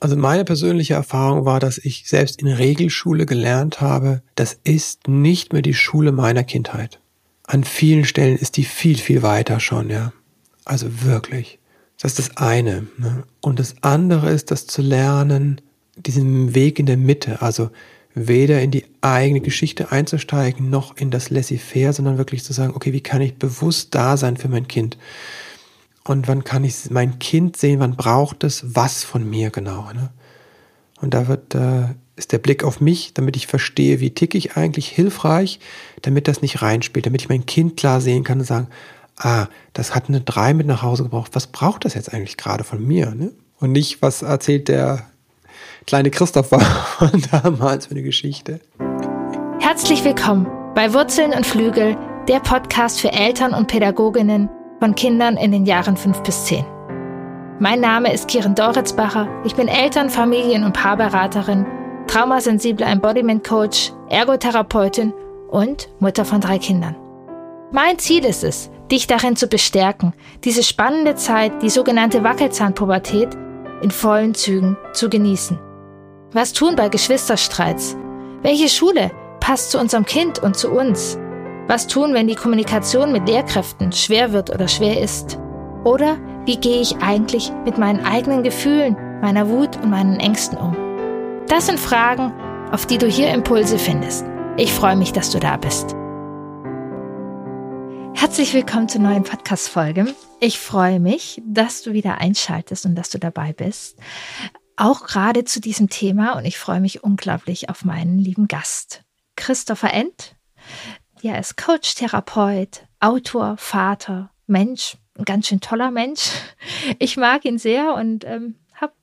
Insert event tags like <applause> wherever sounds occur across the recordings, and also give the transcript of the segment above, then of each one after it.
Also meine persönliche Erfahrung war, dass ich selbst in Regelschule gelernt habe, das ist nicht mehr die Schule meiner Kindheit. An vielen Stellen ist die viel, viel weiter schon, ja. Also wirklich. Das ist das eine. Ne? Und das andere ist, das zu lernen, diesen Weg in der Mitte, also weder in die eigene Geschichte einzusteigen, noch in das Laissez-faire, sondern wirklich zu sagen, okay, wie kann ich bewusst da sein für mein Kind? Und wann kann ich mein Kind sehen, wann braucht es was von mir genau? Ne? Und da wird, äh, ist der Blick auf mich, damit ich verstehe, wie ticke ich eigentlich, hilfreich, damit das nicht reinspielt, damit ich mein Kind klar sehen kann und sagen, ah, das hat eine 3 mit nach Hause gebraucht, was braucht das jetzt eigentlich gerade von mir? Ne? Und nicht, was erzählt der kleine Christopher <laughs> von damals für eine Geschichte. Herzlich willkommen bei Wurzeln und Flügel, der Podcast für Eltern und Pädagoginnen von Kindern in den Jahren 5 bis 10. Mein Name ist Kirin Doritzbacher. Ich bin Eltern-, Familien- und Paarberaterin, traumasensible Embodiment Coach, Ergotherapeutin und Mutter von drei Kindern. Mein Ziel ist es, dich darin zu bestärken, diese spannende Zeit, die sogenannte Wackelzahnpubertät, in vollen Zügen zu genießen. Was tun bei Geschwisterstreits? Welche Schule passt zu unserem Kind und zu uns? Was tun, wenn die Kommunikation mit Lehrkräften schwer wird oder schwer ist? Oder wie gehe ich eigentlich mit meinen eigenen Gefühlen, meiner Wut und meinen Ängsten um? Das sind Fragen, auf die du hier Impulse findest. Ich freue mich, dass du da bist. Herzlich willkommen zur neuen Podcast-Folge. Ich freue mich, dass du wieder einschaltest und dass du dabei bist auch gerade zu diesem Thema und ich freue mich unglaublich auf meinen lieben Gast, Christopher End. Er ist Coach, Therapeut, Autor, Vater, Mensch, ein ganz schön toller Mensch. <laughs> Ich mag ihn sehr und ähm, hab,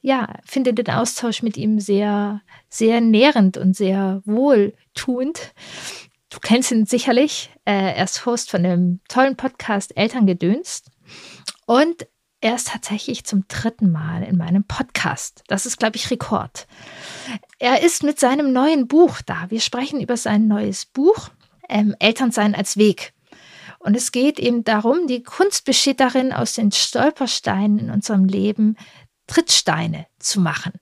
ja, finde den Austausch mit ihm sehr, sehr nährend und sehr wohltuend. Du kennst ihn sicherlich. Äh, er ist Host von dem tollen Podcast Elterngedönst. Und er ist tatsächlich zum dritten Mal in meinem Podcast. Das ist, glaube ich, Rekord. Er ist mit seinem neuen Buch da. Wir sprechen über sein neues Buch, ähm, Elternsein als Weg. Und es geht eben darum, die Kunst besteht darin, aus den Stolpersteinen in unserem Leben Trittsteine zu machen.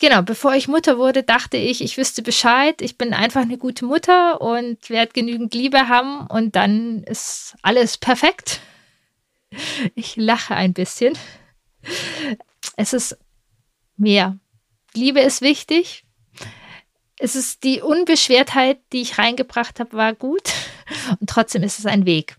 Genau, bevor ich Mutter wurde, dachte ich, ich wüsste Bescheid. Ich bin einfach eine gute Mutter und werde genügend Liebe haben und dann ist alles perfekt. Ich lache ein bisschen. Es ist mehr. Liebe ist wichtig. Es ist die Unbeschwertheit, die ich reingebracht habe, war gut. <laughs> Und trotzdem ist es ein Weg.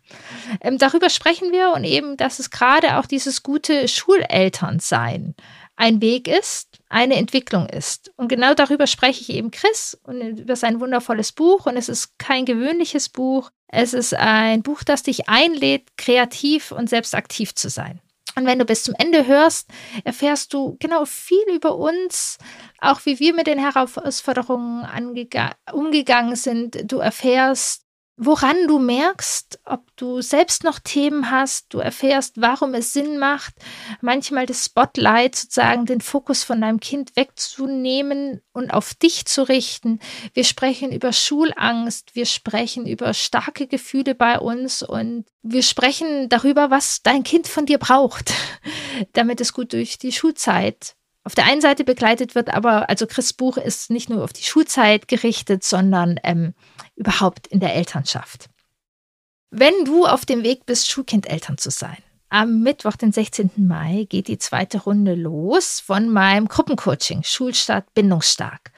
Ähm, darüber sprechen wir und eben, dass es gerade auch dieses gute Schulelternsein ein Weg ist, eine Entwicklung ist. Und genau darüber spreche ich eben Chris und über sein wundervolles Buch. Und es ist kein gewöhnliches Buch. Es ist ein Buch, das dich einlädt, kreativ und selbst aktiv zu sein. Und wenn du bis zum Ende hörst, erfährst du genau viel über uns, auch wie wir mit den Herausforderungen umgegangen sind. Du erfährst, woran du merkst, ob du selbst noch Themen hast, du erfährst, warum es Sinn macht, manchmal das Spotlight sozusagen den Fokus von deinem Kind wegzunehmen und auf dich zu richten. Wir sprechen über Schulangst, wir sprechen über starke Gefühle bei uns und wir sprechen darüber, was dein Kind von dir braucht, <laughs> damit es gut durch die Schulzeit auf der einen Seite begleitet wird, aber also Chris Buch ist nicht nur auf die Schulzeit gerichtet, sondern ähm, überhaupt in der Elternschaft. Wenn du auf dem Weg bist, Schulkindeltern zu sein, am Mittwoch, den 16. Mai, geht die zweite Runde los von meinem Gruppencoaching Schulstart Bindungsstark.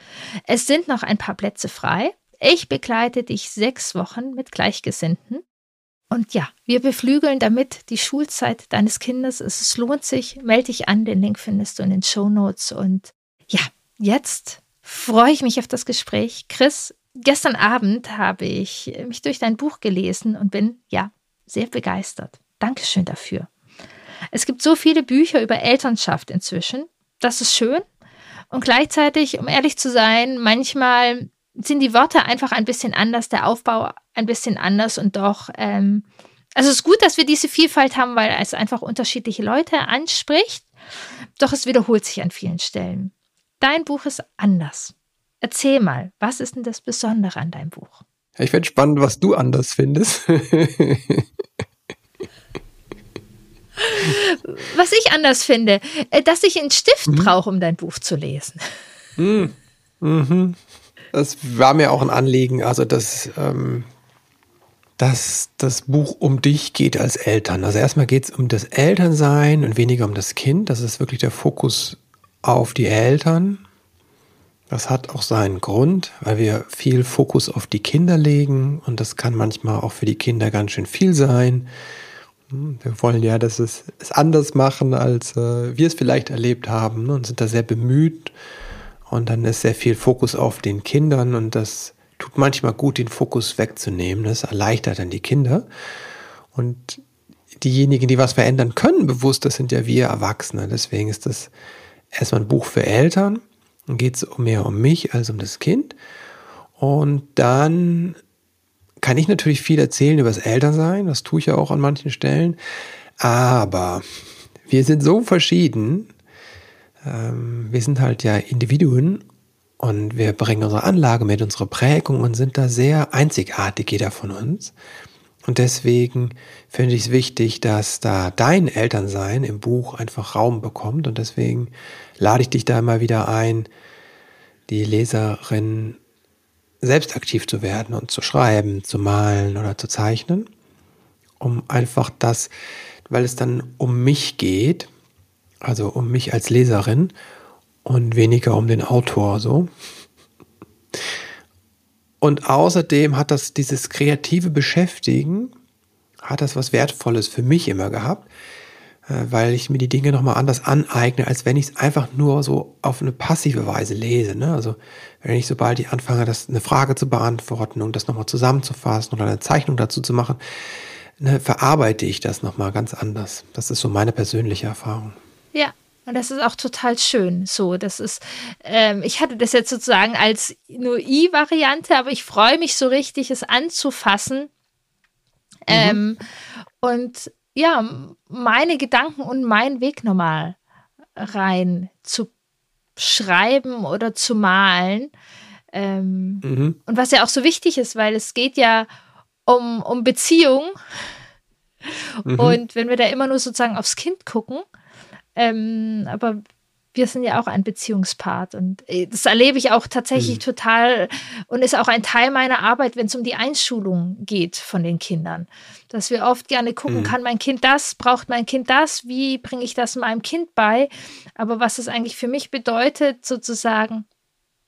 Es sind noch ein paar Plätze frei. Ich begleite dich sechs Wochen mit Gleichgesinnten und ja, wir beflügeln damit die Schulzeit deines Kindes. Es lohnt sich. Melde dich an. Den Link findest du in den Show Notes. Und ja, jetzt freue ich mich auf das Gespräch. Chris, gestern Abend habe ich mich durch dein Buch gelesen und bin ja sehr begeistert. Dankeschön dafür. Es gibt so viele Bücher über Elternschaft inzwischen. Das ist schön. Und gleichzeitig, um ehrlich zu sein, manchmal sind die Worte einfach ein bisschen anders, der Aufbau ein bisschen anders und doch, ähm, also es ist gut, dass wir diese Vielfalt haben, weil es einfach unterschiedliche Leute anspricht, doch es wiederholt sich an vielen Stellen. Dein Buch ist anders. Erzähl mal, was ist denn das Besondere an deinem Buch? Ich finde spannend, was du anders findest. <laughs> Was ich anders finde, äh, dass ich einen Stift mhm. brauche, um dein Buch zu lesen. Mhm. Mhm. Das war mir auch ein Anliegen, also dass, ähm, dass das Buch um dich geht als Eltern. Also erstmal geht es um das Elternsein und weniger um das Kind. Das ist wirklich der Fokus auf die Eltern. Das hat auch seinen Grund, weil wir viel Fokus auf die Kinder legen und das kann manchmal auch für die Kinder ganz schön viel sein. Hm, wir wollen ja, dass es, es anders machen, als äh, wir es vielleicht erlebt haben ne, und sind da sehr bemüht. Und dann ist sehr viel Fokus auf den Kindern und das tut manchmal gut, den Fokus wegzunehmen. Das erleichtert dann die Kinder. Und diejenigen, die was verändern können, bewusst, das sind ja wir Erwachsene. Deswegen ist das erstmal ein Buch für Eltern dann geht es mehr um mich als um das Kind. Und dann kann ich natürlich viel erzählen über das Elternsein. Das tue ich ja auch an manchen Stellen. Aber wir sind so verschieden. Ähm, wir sind halt ja Individuen und wir bringen unsere Anlage mit, unsere Prägung und sind da sehr einzigartig, jeder von uns. Und deswegen finde ich es wichtig, dass da dein Elternsein im Buch einfach Raum bekommt. Und deswegen lade ich dich da immer wieder ein, die Leserin selbst aktiv zu werden und zu schreiben, zu malen oder zu zeichnen, um einfach das, weil es dann um mich geht, also um mich als Leserin und weniger um den Autor so. Und außerdem hat das dieses kreative Beschäftigen, hat das was Wertvolles für mich immer gehabt, äh, weil ich mir die Dinge nochmal anders aneigne, als wenn ich es einfach nur so auf eine passive Weise lese. Ne? Also wenn ich sobald ich anfange, das eine Frage zu beantworten und das nochmal zusammenzufassen oder eine Zeichnung dazu zu machen, ne, verarbeite ich das nochmal ganz anders. Das ist so meine persönliche Erfahrung. Ja, und das ist auch total schön. So, das ist, ähm, ich hatte das jetzt sozusagen als nur I-Variante, aber ich freue mich so richtig, es anzufassen. Mhm. Ähm, und ja, meine Gedanken und meinen Weg nochmal rein zu schreiben oder zu malen. Ähm, mhm. Und was ja auch so wichtig ist, weil es geht ja um, um Beziehung. Mhm. Und wenn wir da immer nur sozusagen aufs Kind gucken, ähm, aber wir sind ja auch ein Beziehungspart und äh, das erlebe ich auch tatsächlich mhm. total und ist auch ein Teil meiner Arbeit, wenn es um die Einschulung geht von den Kindern. Dass wir oft gerne gucken, mhm. kann mein Kind das, braucht mein Kind das, wie bringe ich das meinem Kind bei? Aber was es eigentlich für mich bedeutet, sozusagen,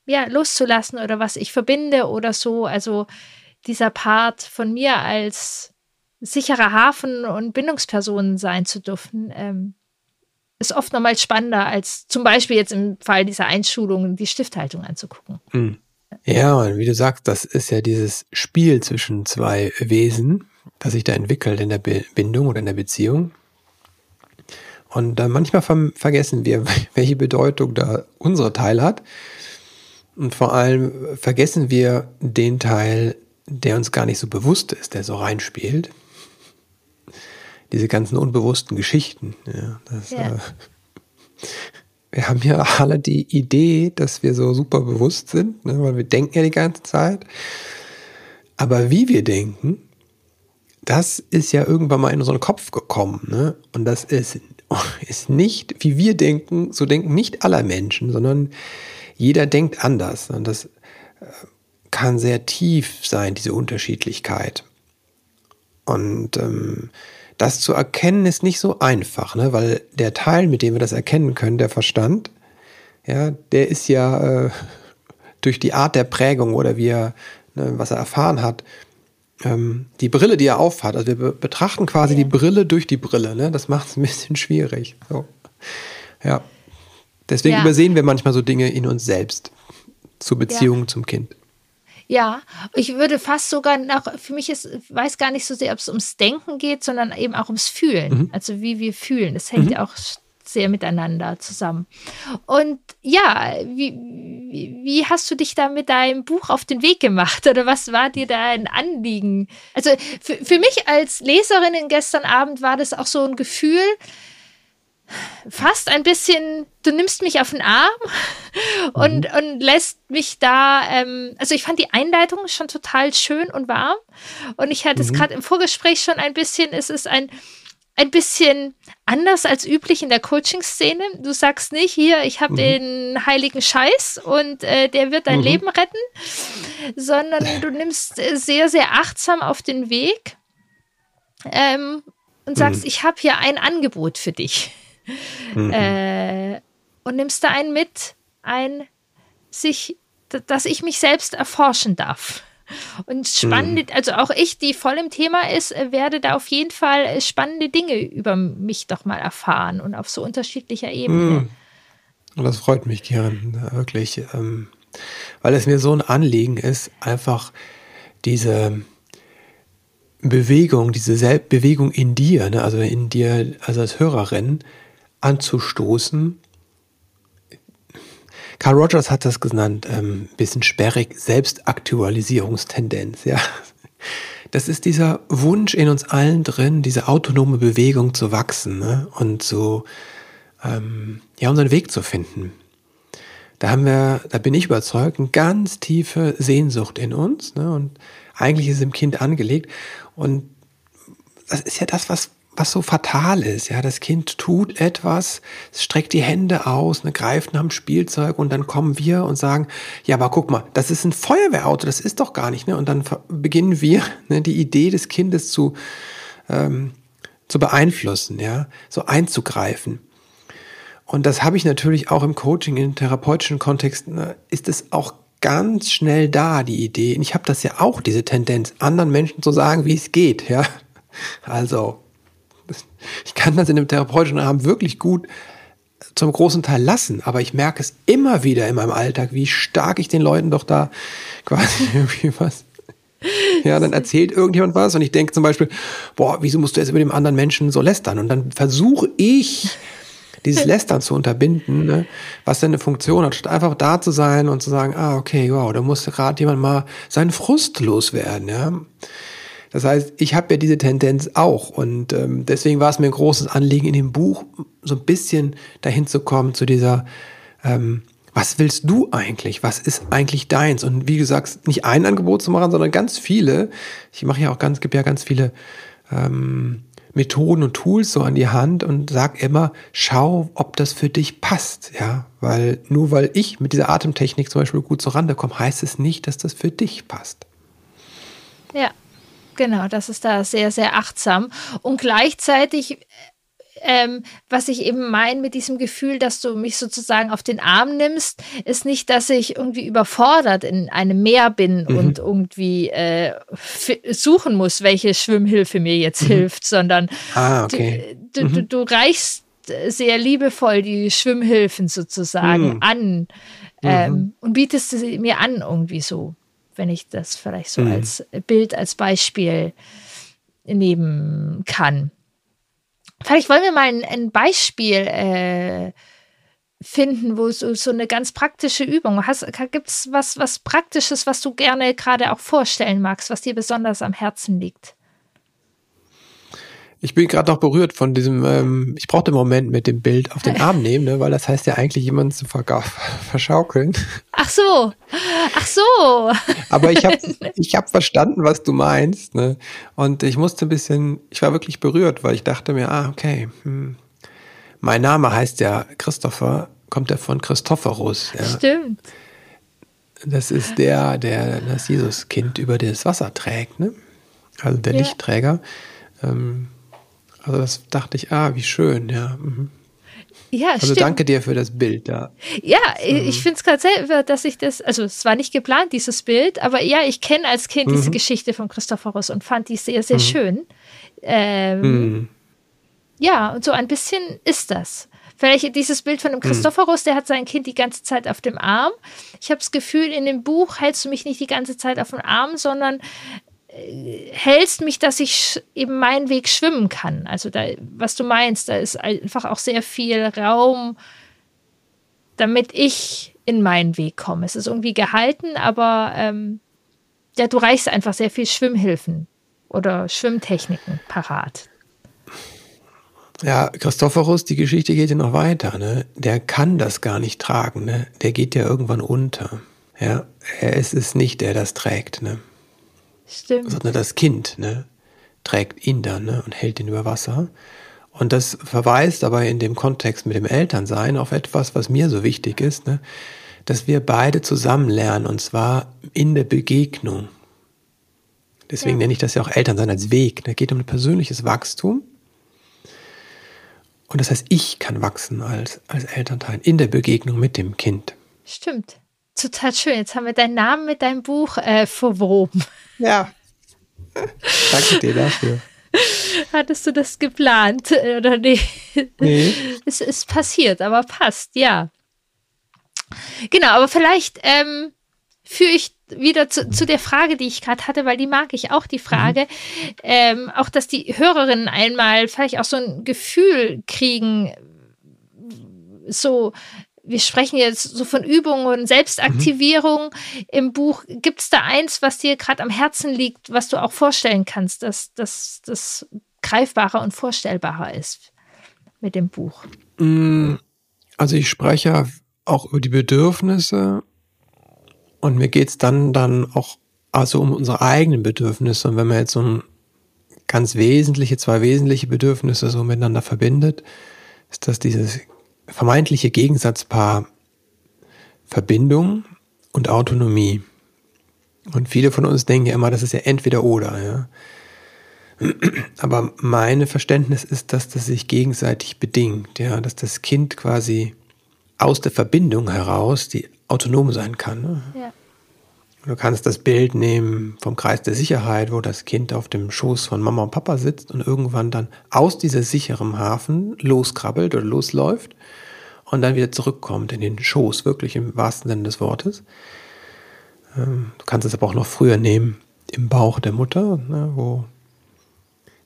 ja, loszulassen oder was ich verbinde oder so, also dieser Part von mir als sicherer Hafen und Bindungsperson sein zu dürfen, ähm, ist oft nochmal spannender, als zum Beispiel jetzt im Fall dieser Einschulung die Stifthaltung anzugucken. Hm. Ja, und wie du sagst, das ist ja dieses Spiel zwischen zwei Wesen, das sich da entwickelt in der Bindung oder in der Beziehung. Und äh, manchmal vergessen wir, <laughs> welche Bedeutung da unsere Teil hat. Und vor allem vergessen wir den Teil, der uns gar nicht so bewusst ist, der so reinspielt diese ganzen unbewussten Geschichten. Ja, das, ja. Äh, wir haben ja alle die Idee, dass wir so super bewusst sind, ne, weil wir denken ja die ganze Zeit. Aber wie wir denken, das ist ja irgendwann mal in unseren Kopf gekommen. Ne? Und das ist, ist nicht, wie wir denken, so denken nicht alle Menschen, sondern jeder denkt anders. Und das äh, kann sehr tief sein, diese Unterschiedlichkeit. Und ähm, das zu erkennen ist nicht so einfach, ne? weil der Teil, mit dem wir das erkennen können, der Verstand, ja, der ist ja äh, <laughs> durch die Art der Prägung oder wie er, ne, was er erfahren hat, ähm, die Brille, die er aufhat. Also wir betrachten quasi ja. die Brille durch die Brille. Ne? Das macht es ein bisschen schwierig. So. Ja. Deswegen ja. übersehen wir manchmal so Dinge in uns selbst zur Beziehung ja. zum Kind. Ja, ich würde fast sogar noch, für mich ist, weiß gar nicht so sehr, ob es ums Denken geht, sondern eben auch ums Fühlen. Mhm. Also wie wir fühlen. Das hängt mhm. ja auch sehr miteinander zusammen. Und ja, wie, wie, wie, hast du dich da mit deinem Buch auf den Weg gemacht oder was war dir da ein Anliegen? Also für, für mich als Leserin gestern Abend war das auch so ein Gefühl, fast ein bisschen, du nimmst mich auf den Arm <laughs> und, mhm. und lässt mich da, ähm, also ich fand die Einleitung schon total schön und warm und ich hatte mhm. es gerade im Vorgespräch schon ein bisschen, es ist ein, ein bisschen anders als üblich in der Coaching-Szene. Du sagst nicht, hier, ich habe mhm. den heiligen Scheiß und äh, der wird dein mhm. Leben retten, sondern du nimmst äh, sehr, sehr achtsam auf den Weg ähm, und sagst, mhm. ich habe hier ein Angebot für dich. Mhm. Äh, und nimmst da einen mit, ein sich, dass ich mich selbst erforschen darf. Und spannende, mhm. also auch ich, die voll im Thema ist, äh, werde da auf jeden Fall äh, spannende Dinge über mich doch mal erfahren und auf so unterschiedlicher Ebene. Mhm. Und das freut mich, Kiran, wirklich, ähm, weil es mir so ein Anliegen ist, einfach diese Bewegung, diese Sel Bewegung in dir, ne, also in dir, also als Hörerin, anzustoßen Carl Rogers hat das genannt, ähm, bisschen sperrig, Selbstaktualisierungstendenz, ja. Das ist dieser Wunsch in uns allen drin, diese autonome Bewegung zu wachsen ne? und so, ähm, ja, unseren Weg zu finden. Da haben wir, da bin ich überzeugt, eine ganz tiefe Sehnsucht in uns ne? und eigentlich ist es im Kind angelegt und das ist ja das, was was so fatal ist. Ja, das Kind tut etwas, streckt die Hände aus, ne, greift nach dem Spielzeug und dann kommen wir und sagen, ja, aber guck mal, das ist ein Feuerwehrauto, das ist doch gar nicht. Ne? Und dann beginnen wir, <laughs> ne, die Idee des Kindes zu, ähm, zu beeinflussen, ja, so einzugreifen. Und das habe ich natürlich auch im Coaching, im therapeutischen Kontext, ne, ist es auch ganz schnell da, die Idee. Und ich habe das ja auch, diese Tendenz, anderen Menschen zu sagen, wie es geht, ja. Also, ich kann das in dem therapeutischen Rahmen wirklich gut zum großen Teil lassen, aber ich merke es immer wieder in meinem Alltag, wie stark ich den Leuten doch da <laughs> quasi irgendwie was. Ja, dann erzählt irgendjemand was und ich denke zum Beispiel, boah, wieso musst du jetzt über dem anderen Menschen so lästern? Und dann versuche ich, dieses Lästern zu unterbinden, ne, was denn eine Funktion hat, statt einfach da zu sein und zu sagen, ah, okay, wow, da muss gerade jemand mal seinen Frust loswerden, ja. Das heißt, ich habe ja diese Tendenz auch und ähm, deswegen war es mir ein großes Anliegen, in dem Buch so ein bisschen dahin zu kommen, zu dieser, ähm, was willst du eigentlich? Was ist eigentlich deins? Und wie gesagt, nicht ein Angebot zu machen, sondern ganz viele. Ich mache ja auch ganz, gebe ja ganz viele ähm, Methoden und Tools so an die Hand und sag immer, schau, ob das für dich passt, ja, weil nur weil ich mit dieser Atemtechnik zum Beispiel gut zurande komme, heißt es nicht, dass das für dich passt. Ja, Genau, das ist da sehr, sehr achtsam. Und gleichzeitig, ähm, was ich eben meine mit diesem Gefühl, dass du mich sozusagen auf den Arm nimmst, ist nicht, dass ich irgendwie überfordert in einem Meer bin mhm. und irgendwie äh, suchen muss, welche Schwimmhilfe mir jetzt mhm. hilft, sondern ah, okay. du, mhm. du, du reichst sehr liebevoll die Schwimmhilfen sozusagen mhm. an ähm, mhm. und bietest sie mir an irgendwie so wenn ich das vielleicht so mhm. als Bild, als Beispiel nehmen kann. Vielleicht wollen wir mal ein, ein Beispiel äh, finden, wo so, so eine ganz praktische Übung. Gibt es was, was Praktisches, was du gerne gerade auch vorstellen magst, was dir besonders am Herzen liegt? Ich bin gerade noch berührt von diesem, ähm, ich brauchte einen Moment mit dem Bild auf den Arm nehmen, ne, weil das heißt ja eigentlich jemanden zu <laughs> verschaukeln. Ach so, ach so. Aber ich habe <laughs> ich hab verstanden, was du meinst. Ne? Und ich musste ein bisschen, ich war wirklich berührt, weil ich dachte mir, ah, okay, hm, mein Name heißt ja Christopher, kommt ja von Christophorus. Ja. Stimmt. Das ist der, der das Jesuskind über das Wasser trägt, ne? Also der ja. Lichtträger. Ähm, also das dachte ich, ah, wie schön, ja. Mhm. Ja, also stimmt. danke dir für das Bild da. Ja, mhm. ich finde es gerade selber, dass ich das, also es war nicht geplant, dieses Bild, aber ja, ich kenne als Kind mhm. diese Geschichte von Christophorus und fand die sehr, sehr mhm. schön. Ähm, mhm. Ja, und so ein bisschen ist das. Vielleicht dieses Bild von dem mhm. Christophorus, der hat sein Kind die ganze Zeit auf dem Arm. Ich habe das Gefühl, in dem Buch hältst du mich nicht die ganze Zeit auf dem Arm, sondern hältst mich, dass ich eben meinen Weg schwimmen kann. Also da, was du meinst, da ist einfach auch sehr viel Raum, damit ich in meinen Weg komme. Es ist irgendwie gehalten, aber ähm, ja, du reichst einfach sehr viel Schwimmhilfen oder Schwimmtechniken parat. Ja, Christophorus, die Geschichte geht ja noch weiter. Ne? Der kann das gar nicht tragen. Ne? Der geht ja irgendwann unter. Ja, er ist es nicht, der das trägt. Ne? Stimmt. Sondern das Kind ne, trägt ihn dann ne, und hält ihn über Wasser. Und das verweist aber in dem Kontext mit dem Elternsein auf etwas, was mir so wichtig ist, ne? dass wir beide zusammen lernen und zwar in der Begegnung. Deswegen ja. nenne ich das ja auch Elternsein als Weg. Da geht um ein persönliches Wachstum. Und das heißt, ich kann wachsen als, als Elternteil in der Begegnung mit dem Kind. Stimmt. Total schön. Jetzt haben wir deinen Namen mit deinem Buch äh, verwoben. Ja. <laughs> Danke dir dafür. Hattest du das geplant äh, oder nee? Nee. <laughs> Es ist passiert, aber passt, ja. Genau, aber vielleicht ähm, führe ich wieder zu, zu, der Frage, die ich gerade hatte, weil die mag ich auch, die Frage, mhm. ähm, auch dass die Hörerinnen einmal vielleicht auch so ein Gefühl kriegen, so, wir sprechen jetzt so von Übungen und Selbstaktivierung mhm. im Buch. Gibt es da eins, was dir gerade am Herzen liegt, was du auch vorstellen kannst, dass das greifbarer und vorstellbarer ist mit dem Buch? Mm, also ich spreche auch über die Bedürfnisse und mir geht es dann, dann auch also um unsere eigenen Bedürfnisse. Und wenn man jetzt so ein ganz wesentliche, zwei wesentliche Bedürfnisse so miteinander verbindet, ist das dieses vermeintliche Gegensatzpaar Verbindung und Autonomie. Und viele von uns denken ja immer, das ist ja entweder oder, ja. <clears throat> Aber meine Verständnis ist, dass das sich gegenseitig bedingt, ja, dass das Kind quasi aus der Verbindung heraus, die autonom sein kann. Ne? Ja. Du kannst das Bild nehmen vom Kreis der Sicherheit, wo das Kind auf dem Schoß von Mama und Papa sitzt und irgendwann dann aus dieser sicheren Hafen loskrabbelt oder losläuft und dann wieder zurückkommt in den Schoß, wirklich im wahrsten Sinne des Wortes. Ähm, du kannst es aber auch noch früher nehmen, im Bauch der Mutter, ne, wo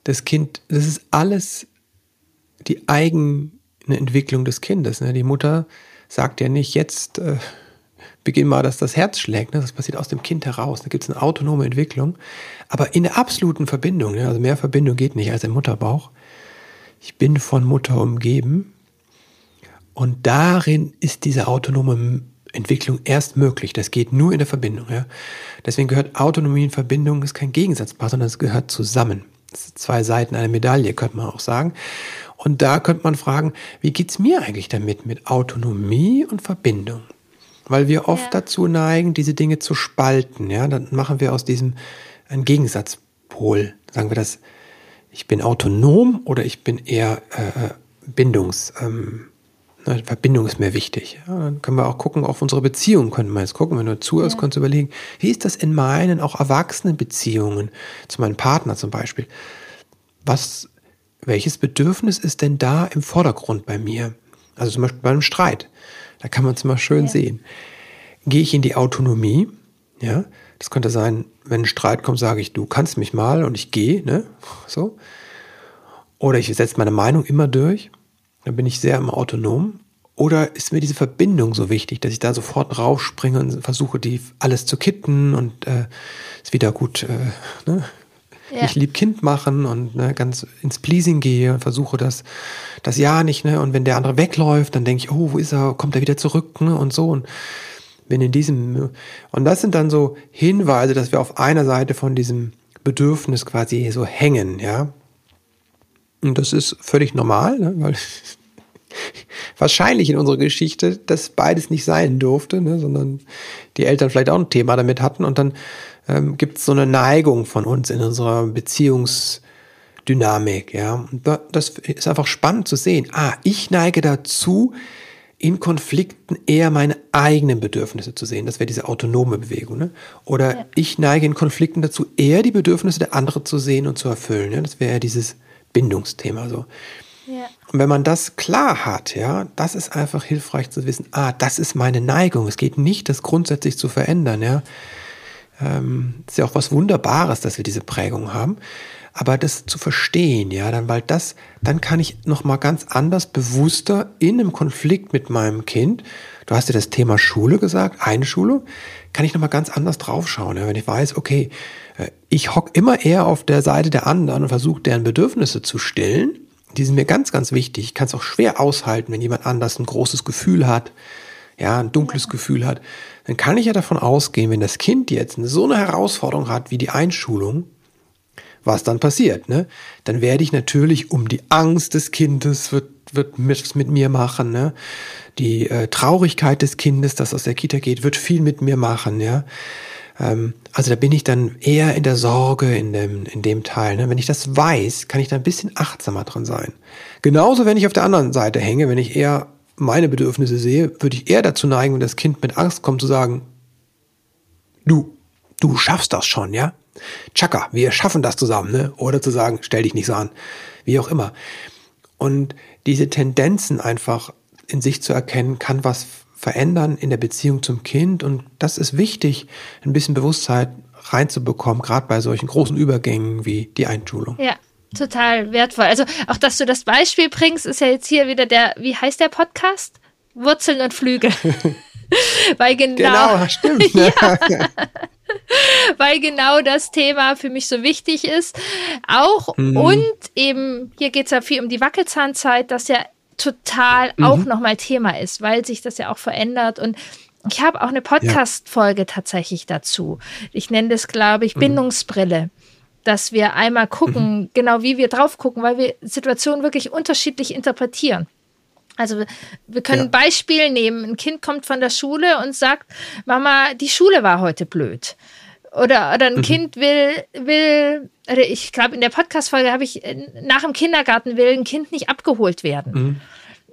das Kind, das ist alles die eigene Entwicklung des Kindes. Ne? Die Mutter sagt ja nicht, jetzt äh, beginn mal, dass das Herz schlägt. Ne? Das passiert aus dem Kind heraus. Da gibt es eine autonome Entwicklung. Aber in der absoluten Verbindung, ne? also mehr Verbindung geht nicht als im Mutterbauch. Ich bin von Mutter umgeben. Und darin ist diese autonome Entwicklung erst möglich. Das geht nur in der Verbindung. Ja? Deswegen gehört Autonomie und Verbindung ist kein Gegensatzpaar, sondern es gehört zusammen zwei Seiten einer Medaille, könnte man auch sagen. Und da könnte man fragen, wie geht's mir eigentlich damit, mit Autonomie und Verbindung? Weil wir oft ja. dazu neigen, diese Dinge zu spalten. Ja, dann machen wir aus diesem einen Gegensatzpol. Sagen wir das, ich bin autonom oder ich bin eher äh, bindungs, ähm, Ne, Verbindung ist mir wichtig. Ja, dann können wir auch gucken, auf unsere Beziehungen können wir jetzt gucken. Wenn du zuhörst, ja. kannst du überlegen, wie ist das in meinen auch erwachsenen Beziehungen zu meinem Partner zum Beispiel? Was, welches Bedürfnis ist denn da im Vordergrund bei mir? Also zum Beispiel beim Streit. Da kann man es mal schön ja. sehen. Gehe ich in die Autonomie? Ja, das könnte sein, wenn ein Streit kommt, sage ich, du kannst mich mal und ich gehe, ne? So. Oder ich setze meine Meinung immer durch. Dann bin ich sehr im Autonom. Oder ist mir diese Verbindung so wichtig, dass ich da sofort raufspringe und versuche, die alles zu kitten und äh, es wieder gut, äh, ne? Ja. Ich lieb Kind machen und ne, ganz ins Pleasing gehe und versuche das, das Ja nicht, ne? Und wenn der andere wegläuft, dann denke ich, oh, wo ist er? Kommt er wieder zurück, ne? Und so. Und bin in diesem, und das sind dann so Hinweise, dass wir auf einer Seite von diesem Bedürfnis quasi so hängen, ja. Und das ist völlig normal, ne? weil <laughs> wahrscheinlich in unserer Geschichte das beides nicht sein durfte, ne? sondern die Eltern vielleicht auch ein Thema damit hatten. Und dann ähm, gibt es so eine Neigung von uns in unserer Beziehungsdynamik. Ja? Und das ist einfach spannend zu sehen. Ah, ich neige dazu, in Konflikten eher meine eigenen Bedürfnisse zu sehen. Das wäre diese autonome Bewegung. Ne? Oder ja. ich neige in Konflikten dazu, eher die Bedürfnisse der anderen zu sehen und zu erfüllen. Ja? Das wäre dieses Bindungsthema so. Ja. Und wenn man das klar hat, ja, das ist einfach hilfreich zu wissen, ah, das ist meine Neigung. Es geht nicht, das grundsätzlich zu verändern, ja. Ähm, ist ja auch was Wunderbares, dass wir diese Prägung haben. Aber das zu verstehen, ja, dann, weil das, dann kann ich nochmal ganz anders, bewusster in einem Konflikt mit meinem Kind, du hast ja das Thema Schule gesagt, eine Schule, kann ich nochmal ganz anders draufschauen, ja, wenn ich weiß, okay, äh, ich hock immer eher auf der Seite der anderen und versuche deren Bedürfnisse zu stillen. Die sind mir ganz, ganz wichtig. Ich kann es auch schwer aushalten, wenn jemand anders ein großes Gefühl hat, ja, ein dunkles Gefühl hat. Dann kann ich ja davon ausgehen, wenn das Kind jetzt so eine Herausforderung hat wie die Einschulung, was dann passiert. Ne? Dann werde ich natürlich um die Angst des Kindes wird, wird mit, mit mir machen. Ne? Die äh, Traurigkeit des Kindes, das aus der Kita geht, wird viel mit mir machen. Ja? Ähm, also da bin ich dann eher in der Sorge in dem, in dem Teil. Ne? Wenn ich das weiß, kann ich da ein bisschen achtsamer dran sein. Genauso, wenn ich auf der anderen Seite hänge, wenn ich eher meine Bedürfnisse sehe, würde ich eher dazu neigen, wenn das Kind mit Angst kommt, zu sagen, du, du schaffst das schon, ja? Chaka, wir schaffen das zusammen, ne? Oder zu sagen, stell dich nicht so an. Wie auch immer. Und diese Tendenzen einfach in sich zu erkennen, kann was verändern in der Beziehung zum Kind. Und das ist wichtig, ein bisschen Bewusstsein reinzubekommen, gerade bei solchen großen Übergängen wie die Einschulung. Ja, total wertvoll. Also auch, dass du das Beispiel bringst, ist ja jetzt hier wieder der, wie heißt der Podcast? Wurzeln und Flügel. <laughs> Weil genau, genau stimmt. <laughs> Ne? ja, <laughs> weil genau das Thema für mich so wichtig ist. Auch mhm. und eben, hier geht es ja viel um die Wackelzahnzeit, das ja total mhm. auch nochmal Thema ist, weil sich das ja auch verändert und ich habe auch eine Podcast-Folge ja. tatsächlich dazu. Ich nenne das, glaube ich, mhm. Dass wir einmal gucken, mhm. genau wie wir drauf gucken, weil wir Situationen wirklich unterschiedlich interpretieren. Also wir können ja. ein Beispiel nehmen. Ein Kind kommt von der Schule und sagt, Mama, die Schule war heute blöd. Oder, oder ein mhm. Kind will, will, ich glaube, in der Podcast-Folge habe ich, äh, nach dem Kindergarten will ein Kind nicht abgeholt werden. Mhm.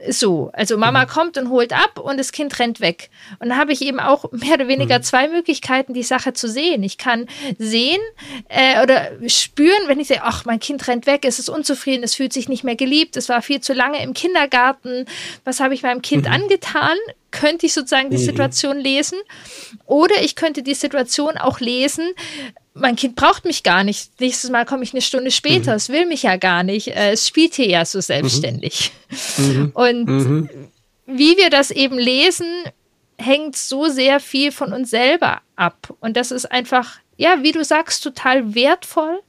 So, also Mama mhm. kommt und holt ab und das Kind rennt weg. Und da habe ich eben auch mehr oder weniger mhm. zwei Möglichkeiten, die Sache zu sehen. Ich kann sehen äh, oder spüren, wenn ich sehe, ach, mein Kind rennt weg, es ist unzufrieden, es fühlt sich nicht mehr geliebt, es war viel zu lange im Kindergarten, was habe ich meinem Kind mhm. angetan? Könnte ich sozusagen die mhm. Situation lesen? Oder ich könnte die Situation auch lesen, mein Kind braucht mich gar nicht. Nächstes Mal komme ich eine Stunde später. Mhm. Es will mich ja gar nicht. Äh, es spielt hier ja so selbstständig. Mhm. <laughs> Und mhm. wie wir das eben lesen, hängt so sehr viel von uns selber ab. Und das ist einfach, ja, wie du sagst, total wertvoll.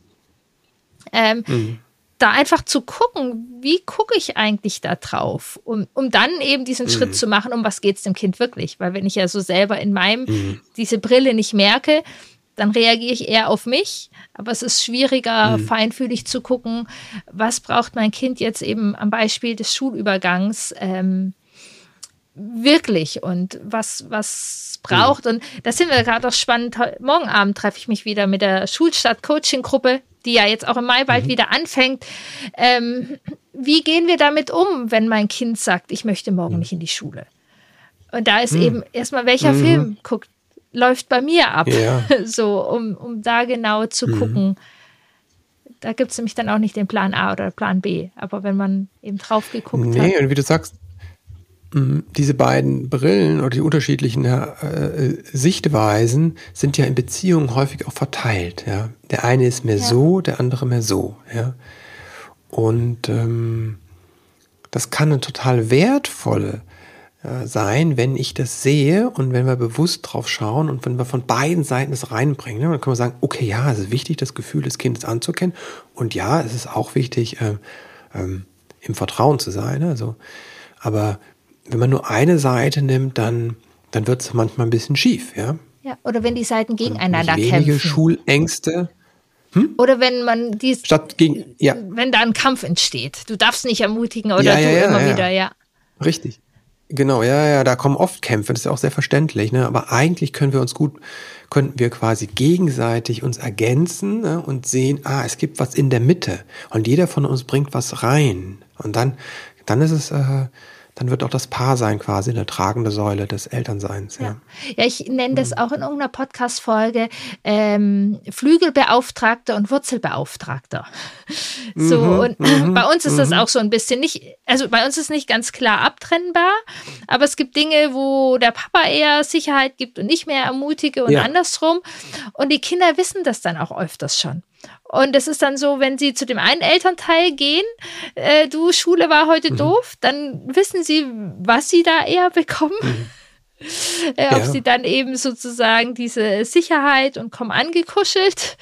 Ähm, mhm. Da einfach zu gucken, wie gucke ich eigentlich da drauf, um, um dann eben diesen Schritt mhm. zu machen, um was geht es dem Kind wirklich. Weil wenn ich ja so selber in meinem mhm. diese Brille nicht merke, dann reagiere ich eher auf mich. Aber es ist schwieriger, mhm. feinfühlig zu gucken, was braucht mein Kind jetzt eben am Beispiel des Schulübergangs ähm, wirklich und was, was braucht. Mhm. Und da sind wir gerade auch spannend. Morgen Abend treffe ich mich wieder mit der Schulstadt-Coaching-Gruppe, die ja jetzt auch im Mai bald mhm. wieder anfängt. Ähm, wie gehen wir damit um, wenn mein Kind sagt, ich möchte morgen mhm. nicht in die Schule? Und da ist mhm. eben erstmal, welcher mhm. Film guckt läuft bei mir ab. Ja. <laughs> So, um, um da genau zu mhm. gucken. Da gibt es nämlich dann auch nicht den Plan A oder Plan B. Aber wenn man eben drauf geguckt nee, hat. Nee, und wie du sagst, diese beiden Brillen oder die unterschiedlichen äh, Sichtweisen sind ja in Beziehungen häufig auch verteilt. Ja? Der eine ist mehr ja. so, der andere mehr so. Ja? Und ähm, das kann eine total wertvolle äh, sein, wenn ich das sehe und wenn wir bewusst drauf schauen und wenn wir von beiden Seiten es reinbringen. Ne? Dann können wir sagen, okay, ja, es ist wichtig, das Gefühl des Kindes anzukennen und ja, es ist auch wichtig, äh, ähm, im Vertrauen zu sein. Ne? Also, aber wenn man nur eine Seite nimmt, dann, dann wird es manchmal ein bisschen schief, ja. Ja, oder wenn die Seiten gegeneinander wenige kämpfen. Schulängste. Hm? Oder wenn man dies, Statt gegen, ja. wenn da ein Kampf entsteht. Du darfst nicht ermutigen oder ja, du ja, immer wieder, ja. Richtig. Genau, ja, ja, da kommen oft Kämpfe, das ist ja auch sehr verständlich, ne? Aber eigentlich können wir uns gut, könnten wir quasi gegenseitig uns ergänzen ne? und sehen, ah, es gibt was in der Mitte und jeder von uns bringt was rein. Und dann, dann ist es, äh, dann wird auch das Paar sein quasi eine tragende Säule des Elternseins. Ja, ja. ja ich nenne das mhm. auch in irgendeiner Podcast-Folge ähm, Flügelbeauftragter und Wurzelbeauftragter. So, mhm, und mhm, bei uns ist das mhm. auch so ein bisschen nicht, also bei uns ist nicht ganz klar abtrennbar, aber es gibt Dinge, wo der Papa eher Sicherheit gibt und nicht mehr ermutige und ja. andersrum. Und die Kinder wissen das dann auch öfters schon. Und es ist dann so, wenn sie zu dem einen Elternteil gehen, äh, du, Schule war heute mhm. doof, dann wissen sie, was sie da eher bekommen. Mhm. <laughs> Äh, ob ja. sie dann eben sozusagen diese Sicherheit und komm angekuschelt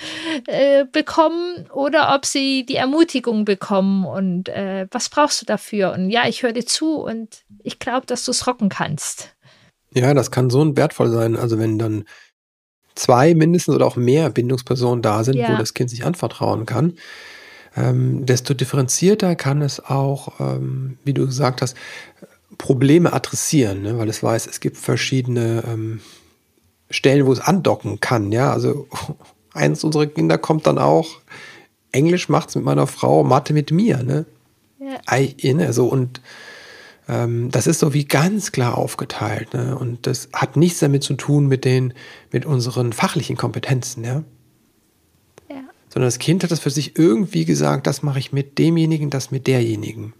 äh, bekommen oder ob sie die Ermutigung bekommen und äh, was brauchst du dafür? Und ja, ich höre dir zu und ich glaube, dass du es rocken kannst. Ja, das kann so wertvoll sein. Also wenn dann zwei mindestens oder auch mehr Bindungspersonen da sind, ja. wo das Kind sich anvertrauen kann, ähm, desto differenzierter kann es auch, ähm, wie du gesagt hast, Probleme adressieren, ne? weil es weiß, es gibt verschiedene ähm, Stellen, wo es andocken kann. Ja, also <laughs> eins unserer Kinder kommt dann auch, Englisch macht es mit meiner Frau, Mathe mit mir. Ne? Ja. Ne, so und das ist so wie ganz klar aufgeteilt. Ne? Und das hat nichts damit zu tun mit den, mit unseren fachlichen Kompetenzen, ja. ja. Sondern das Kind hat das für sich irgendwie gesagt, das mache ich mit demjenigen, das mit derjenigen.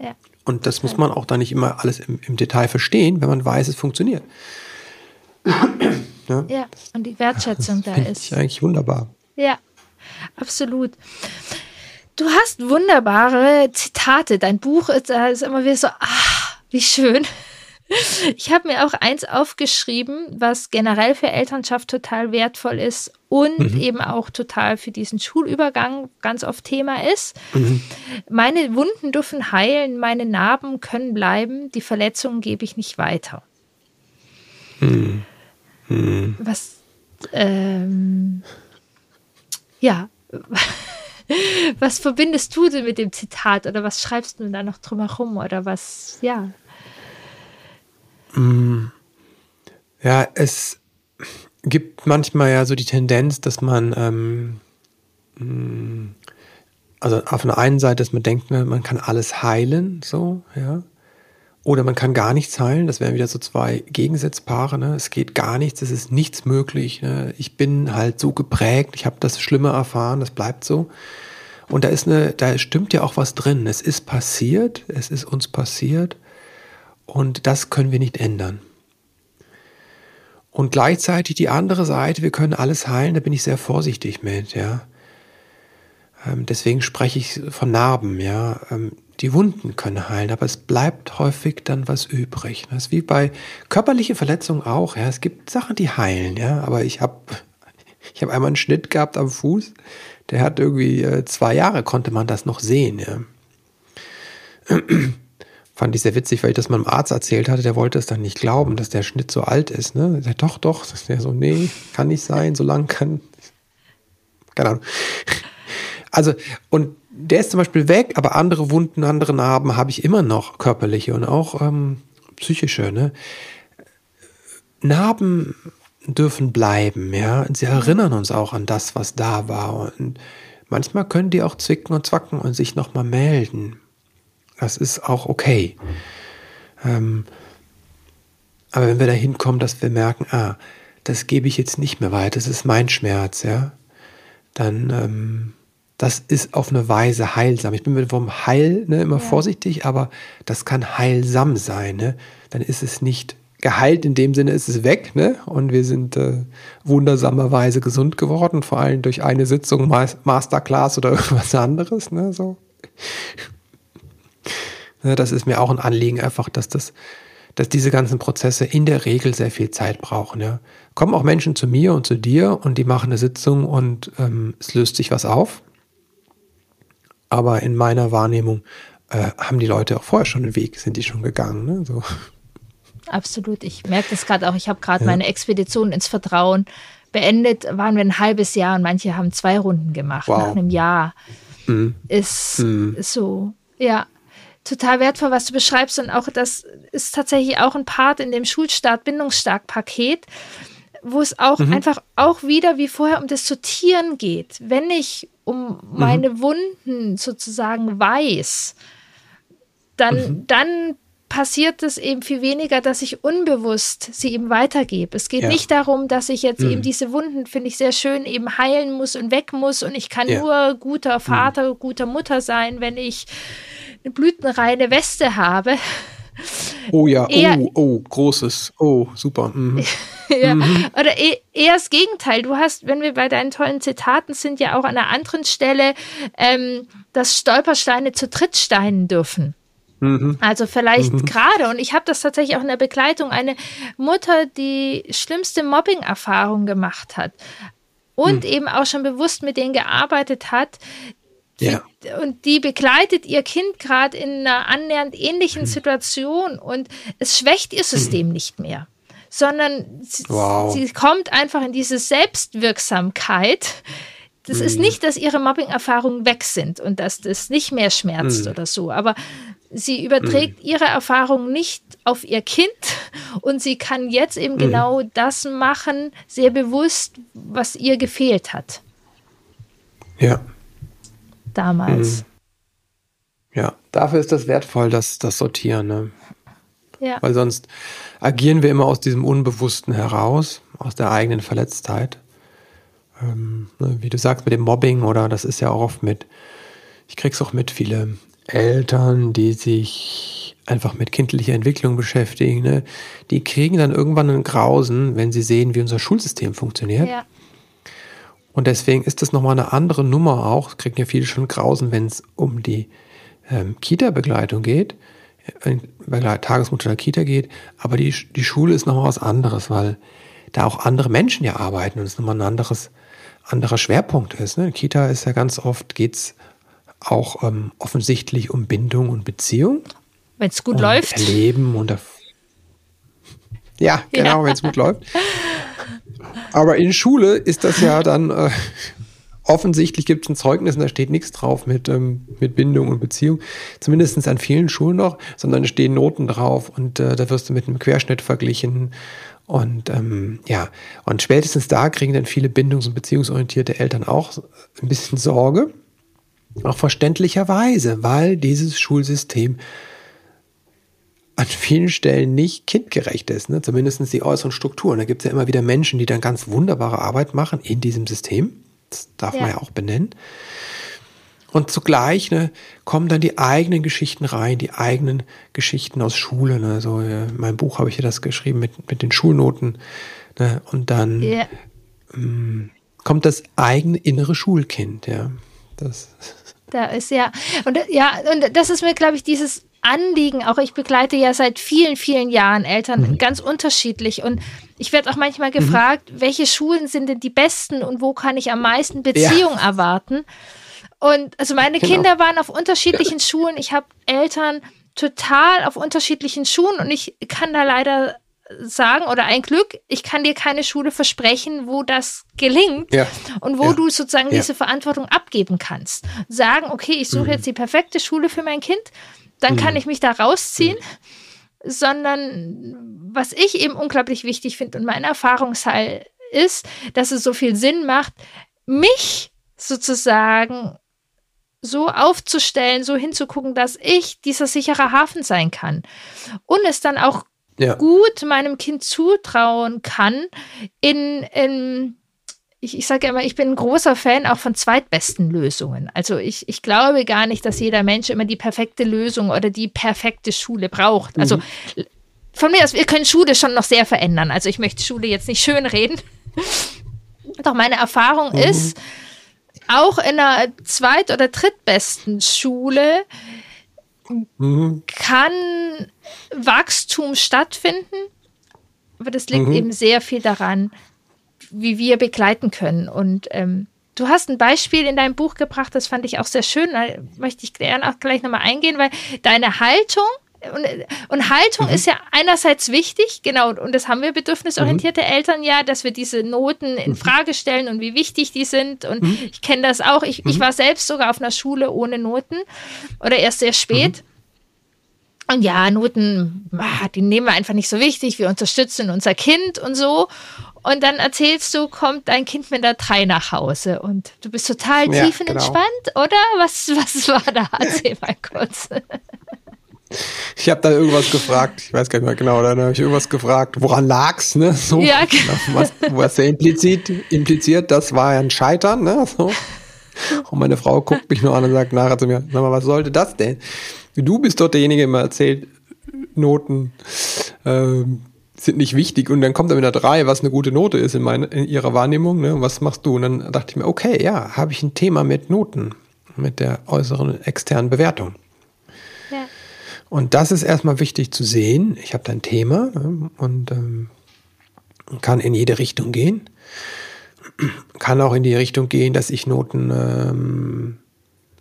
Ja. Und das muss man auch da nicht immer alles im, im Detail verstehen, wenn man weiß, es funktioniert. ja, ja und die Wertschätzung da ist. Ich eigentlich wunderbar. Ja, absolut. Du hast wunderbare Zitate. Dein Buch ist, ist immer wieder so, ah, wie schön. Ich habe mir auch eins aufgeschrieben, was generell für Elternschaft total wertvoll ist und mhm. eben auch total für diesen Schulübergang ganz oft Thema ist. Mhm. Meine Wunden dürfen heilen, meine Narben können bleiben, die Verletzungen gebe ich nicht weiter. Mhm. mhm. Was, ähm, ja. <laughs> was verbindest du denn mit dem Zitat oder was schreibst du da noch drumherum oder was, ja? Mm. Ja, es gibt manchmal ja so die Tendenz, dass man, ähm, mm, also auf der einen Seite, dass man denkt, ne, man kann alles heilen, so, ja. Oder man kann gar nichts heilen, das wären wieder so zwei Gegensatzpaare. Ne? Es geht gar nichts, es ist nichts möglich. Ne? Ich bin halt so geprägt, ich habe das Schlimme erfahren, das bleibt so. Und da ist eine, da stimmt ja auch was drin. Es ist passiert, es ist uns passiert und das können wir nicht ändern. Und gleichzeitig die andere Seite, wir können alles heilen, da bin ich sehr vorsichtig mit, ja. Ähm, deswegen spreche ich von Narben, ja. Ähm, die Wunden können heilen, aber es bleibt häufig dann was übrig. Das ist wie bei körperlichen Verletzungen auch. Ja. Es gibt Sachen, die heilen, ja. Aber ich habe <laughs> ich hab einmal einen Schnitt gehabt am Fuß. Der hat irgendwie äh, zwei Jahre konnte man das noch sehen, ja. <clears throat> Fand ich sehr witzig, weil ich das meinem Arzt erzählt hatte. Der wollte es dann nicht glauben, dass der Schnitt so alt ist. Ne? Der doch, doch. Der so, nee, kann nicht sein. So lang kann. Keine Ahnung. Also, und der ist zum Beispiel weg, aber andere Wunden, andere Narben habe ich immer noch, körperliche und auch ähm, psychische. Ne? Narben dürfen bleiben, ja. sie erinnern uns auch an das, was da war. Und manchmal können die auch zwicken und zwacken und sich nochmal melden. Das ist auch okay. Ähm, aber wenn wir da hinkommen, dass wir merken, ah, das gebe ich jetzt nicht mehr weiter, das ist mein Schmerz, ja, dann ähm, das ist auf eine Weise heilsam. Ich bin mit vom Heil ne, immer ja. vorsichtig, aber das kann heilsam sein. Ne? Dann ist es nicht geheilt, in dem Sinne ist es weg, ne? Und wir sind äh, wundersamerweise gesund geworden, vor allem durch eine Sitzung Masterclass oder <laughs> irgendwas anderes, ne? So. <laughs> ne, das ist mir auch ein Anliegen, einfach, dass das, dass diese ganzen Prozesse in der Regel sehr viel Zeit brauchen. Ja? Kommen auch Menschen zu mir und zu dir und die machen eine Sitzung und ähm, es löst sich was auf aber in meiner Wahrnehmung äh, haben die Leute auch vorher schon einen Weg, sind die schon gegangen. Ne? So. Absolut. Ich merke das gerade auch. Ich habe gerade ja. meine Expedition ins Vertrauen beendet. Waren wir ein halbes Jahr und manche haben zwei Runden gemacht wow. nach einem Jahr. Mhm. Ist, mhm. so, ja total wertvoll, was du beschreibst. Und auch das ist tatsächlich auch ein Part in dem Schulstart Bindungsstark Paket, wo es auch mhm. einfach auch wieder wie vorher um das Sortieren geht. Wenn ich um mhm. meine mhm. Wunden sozusagen weiß, dann, mhm. dann passiert es eben viel weniger, dass ich unbewusst sie eben weitergebe. Es geht ja. nicht darum, dass ich jetzt mhm. eben diese Wunden, finde ich sehr schön, eben heilen muss und weg muss und ich kann ja. nur guter mhm. Vater, guter Mutter sein, wenn ich eine blütenreine Weste habe. Oh ja, eher, oh, oh, großes, oh, super. Mhm. <laughs> ja. Mhm. Oder e eher das Gegenteil. Du hast, wenn wir bei deinen tollen Zitaten sind, ja auch an einer anderen Stelle, ähm, dass Stolpersteine zu Trittsteinen dürfen. Mhm. Also vielleicht mhm. gerade, und ich habe das tatsächlich auch in der Begleitung, eine Mutter, die schlimmste Mobbing-Erfahrung gemacht hat und mhm. eben auch schon bewusst mit denen gearbeitet hat, ja. Und die begleitet ihr Kind gerade in einer annähernd ähnlichen mhm. Situation und es schwächt ihr System mhm. nicht mehr. sondern wow. sie, sie kommt einfach in diese Selbstwirksamkeit. Das mhm. ist nicht, dass ihre Mobbing-Erfahrungen weg sind und dass das nicht mehr schmerzt mhm. oder so, aber sie überträgt mhm. ihre Erfahrungen nicht auf ihr Kind und sie kann jetzt eben mhm. genau das machen, sehr bewusst, was ihr gefehlt hat. Ja. Damals. Mhm. Ja, dafür ist das wertvoll, das, das Sortieren. Ne? Ja. Weil sonst agieren wir immer aus diesem Unbewussten heraus, aus der eigenen Verletztheit. Ähm, ne, wie du sagst, mit dem Mobbing oder das ist ja auch oft mit, ich krieg's auch mit, viele Eltern, die sich einfach mit kindlicher Entwicklung beschäftigen, ne, die kriegen dann irgendwann einen Grausen, wenn sie sehen, wie unser Schulsystem funktioniert. Ja. Und deswegen ist das nochmal eine andere Nummer auch. Kriegen ja viele schon Grausen, wenn es um die ähm, Kita-Begleitung geht, äh, Tagesmutter der Kita geht. Aber die, die Schule ist nochmal was anderes, weil da auch andere Menschen ja arbeiten und es nochmal ein anderes, anderer Schwerpunkt ist. Ne? Kita ist ja ganz oft, geht es auch ähm, offensichtlich um Bindung und Beziehung. Wenn es gut und läuft. Erleben und <laughs> ja, genau, ja. wenn es gut läuft. Aber in Schule ist das ja dann äh, offensichtlich gibt es ein Zeugnis und da steht nichts drauf mit, ähm, mit Bindung und Beziehung. Zumindest an vielen Schulen noch, sondern stehen Noten drauf und äh, da wirst du mit einem Querschnitt verglichen. Und ähm, ja, und spätestens da kriegen dann viele bindungs- und beziehungsorientierte Eltern auch ein bisschen Sorge. Auch verständlicherweise, weil dieses Schulsystem an vielen Stellen nicht kindgerecht ist, ne? zumindest die äußeren Strukturen. Da gibt es ja immer wieder Menschen, die dann ganz wunderbare Arbeit machen in diesem System. Das darf ja. man ja auch benennen. Und zugleich ne, kommen dann die eigenen Geschichten rein, die eigenen Geschichten aus Schule. Ne? So, äh, in meinem Buch habe ich ja das geschrieben mit, mit den Schulnoten. Ne? Und dann ja. ähm, kommt das eigene innere Schulkind. Ja, das. Da ist ja und ja und das ist mir glaube ich dieses Anliegen, auch ich begleite ja seit vielen, vielen Jahren Eltern mhm. ganz unterschiedlich und ich werde auch manchmal mhm. gefragt, mhm. welche Schulen sind denn die besten und wo kann ich am meisten Beziehung ja. erwarten? Und also meine genau. Kinder waren auf unterschiedlichen Schulen. Ich habe Eltern total auf unterschiedlichen Schulen und ich kann da leider sagen oder ein Glück, ich kann dir keine Schule versprechen, wo das gelingt ja. und wo ja. du sozusagen ja. diese Verantwortung abgeben kannst. Sagen, okay, ich suche mhm. jetzt die perfekte Schule für mein Kind, dann mhm. kann ich mich da rausziehen. Mhm. Sondern was ich eben unglaublich wichtig finde und mein Erfahrungsteil ist, dass es so viel Sinn macht, mich sozusagen so aufzustellen, so hinzugucken, dass ich dieser sichere Hafen sein kann. Und es dann auch ja. gut meinem Kind zutrauen kann, in, in ich, ich sage immer, ich bin ein großer Fan auch von zweitbesten Lösungen. Also ich, ich glaube gar nicht, dass jeder Mensch immer die perfekte Lösung oder die perfekte Schule braucht. Also mhm. von mir aus, wir können Schule schon noch sehr verändern. Also ich möchte Schule jetzt nicht schön reden. <laughs> Doch meine Erfahrung mhm. ist, auch in einer zweit- oder drittbesten Schule mhm. kann Wachstum stattfinden. Aber das liegt mhm. eben sehr viel daran, wie wir begleiten können. Und ähm, du hast ein Beispiel in deinem Buch gebracht, das fand ich auch sehr schön. Da möchte ich gerne auch gleich nochmal eingehen, weil deine Haltung und, und, Haltung mhm. ist ja einerseits wichtig, genau, und das haben wir bedürfnisorientierte mhm. Eltern ja, dass wir diese Noten in mhm. Frage stellen und wie wichtig die sind. Und mhm. ich kenne das auch. Ich, ich mhm. war selbst sogar auf einer Schule ohne Noten oder erst sehr spät. Und ja, Noten, ah, die nehmen wir einfach nicht so wichtig. Wir unterstützen unser Kind und so. Und dann erzählst du, kommt dein Kind mit der 3 nach Hause und du bist total ja, tiefenentspannt, genau. oder? Was, was war da? <laughs> Erzähl mal kurz. Ich habe da irgendwas gefragt, ich weiß gar nicht mehr genau, dann habe ich irgendwas gefragt, woran lag's, ne? So, ja, genau. was, was ja implizit, impliziert, das war ja ein Scheitern, ne? So. <laughs> Und meine Frau guckt mich nur an und sagt nachher zu mir, sag mal, was sollte das denn? Du bist dort derjenige, der immer erzählt, Noten, ähm, sind nicht wichtig und dann kommt da mit einer 3, was eine gute Note ist in, meine, in ihrer Wahrnehmung. Ne? Und was machst du? Und dann dachte ich mir, okay, ja, habe ich ein Thema mit Noten, mit der äußeren externen Bewertung. Ja. Und das ist erstmal wichtig zu sehen. Ich habe da ein Thema ne? und ähm, kann in jede Richtung gehen. Kann auch in die Richtung gehen, dass ich Noten ähm,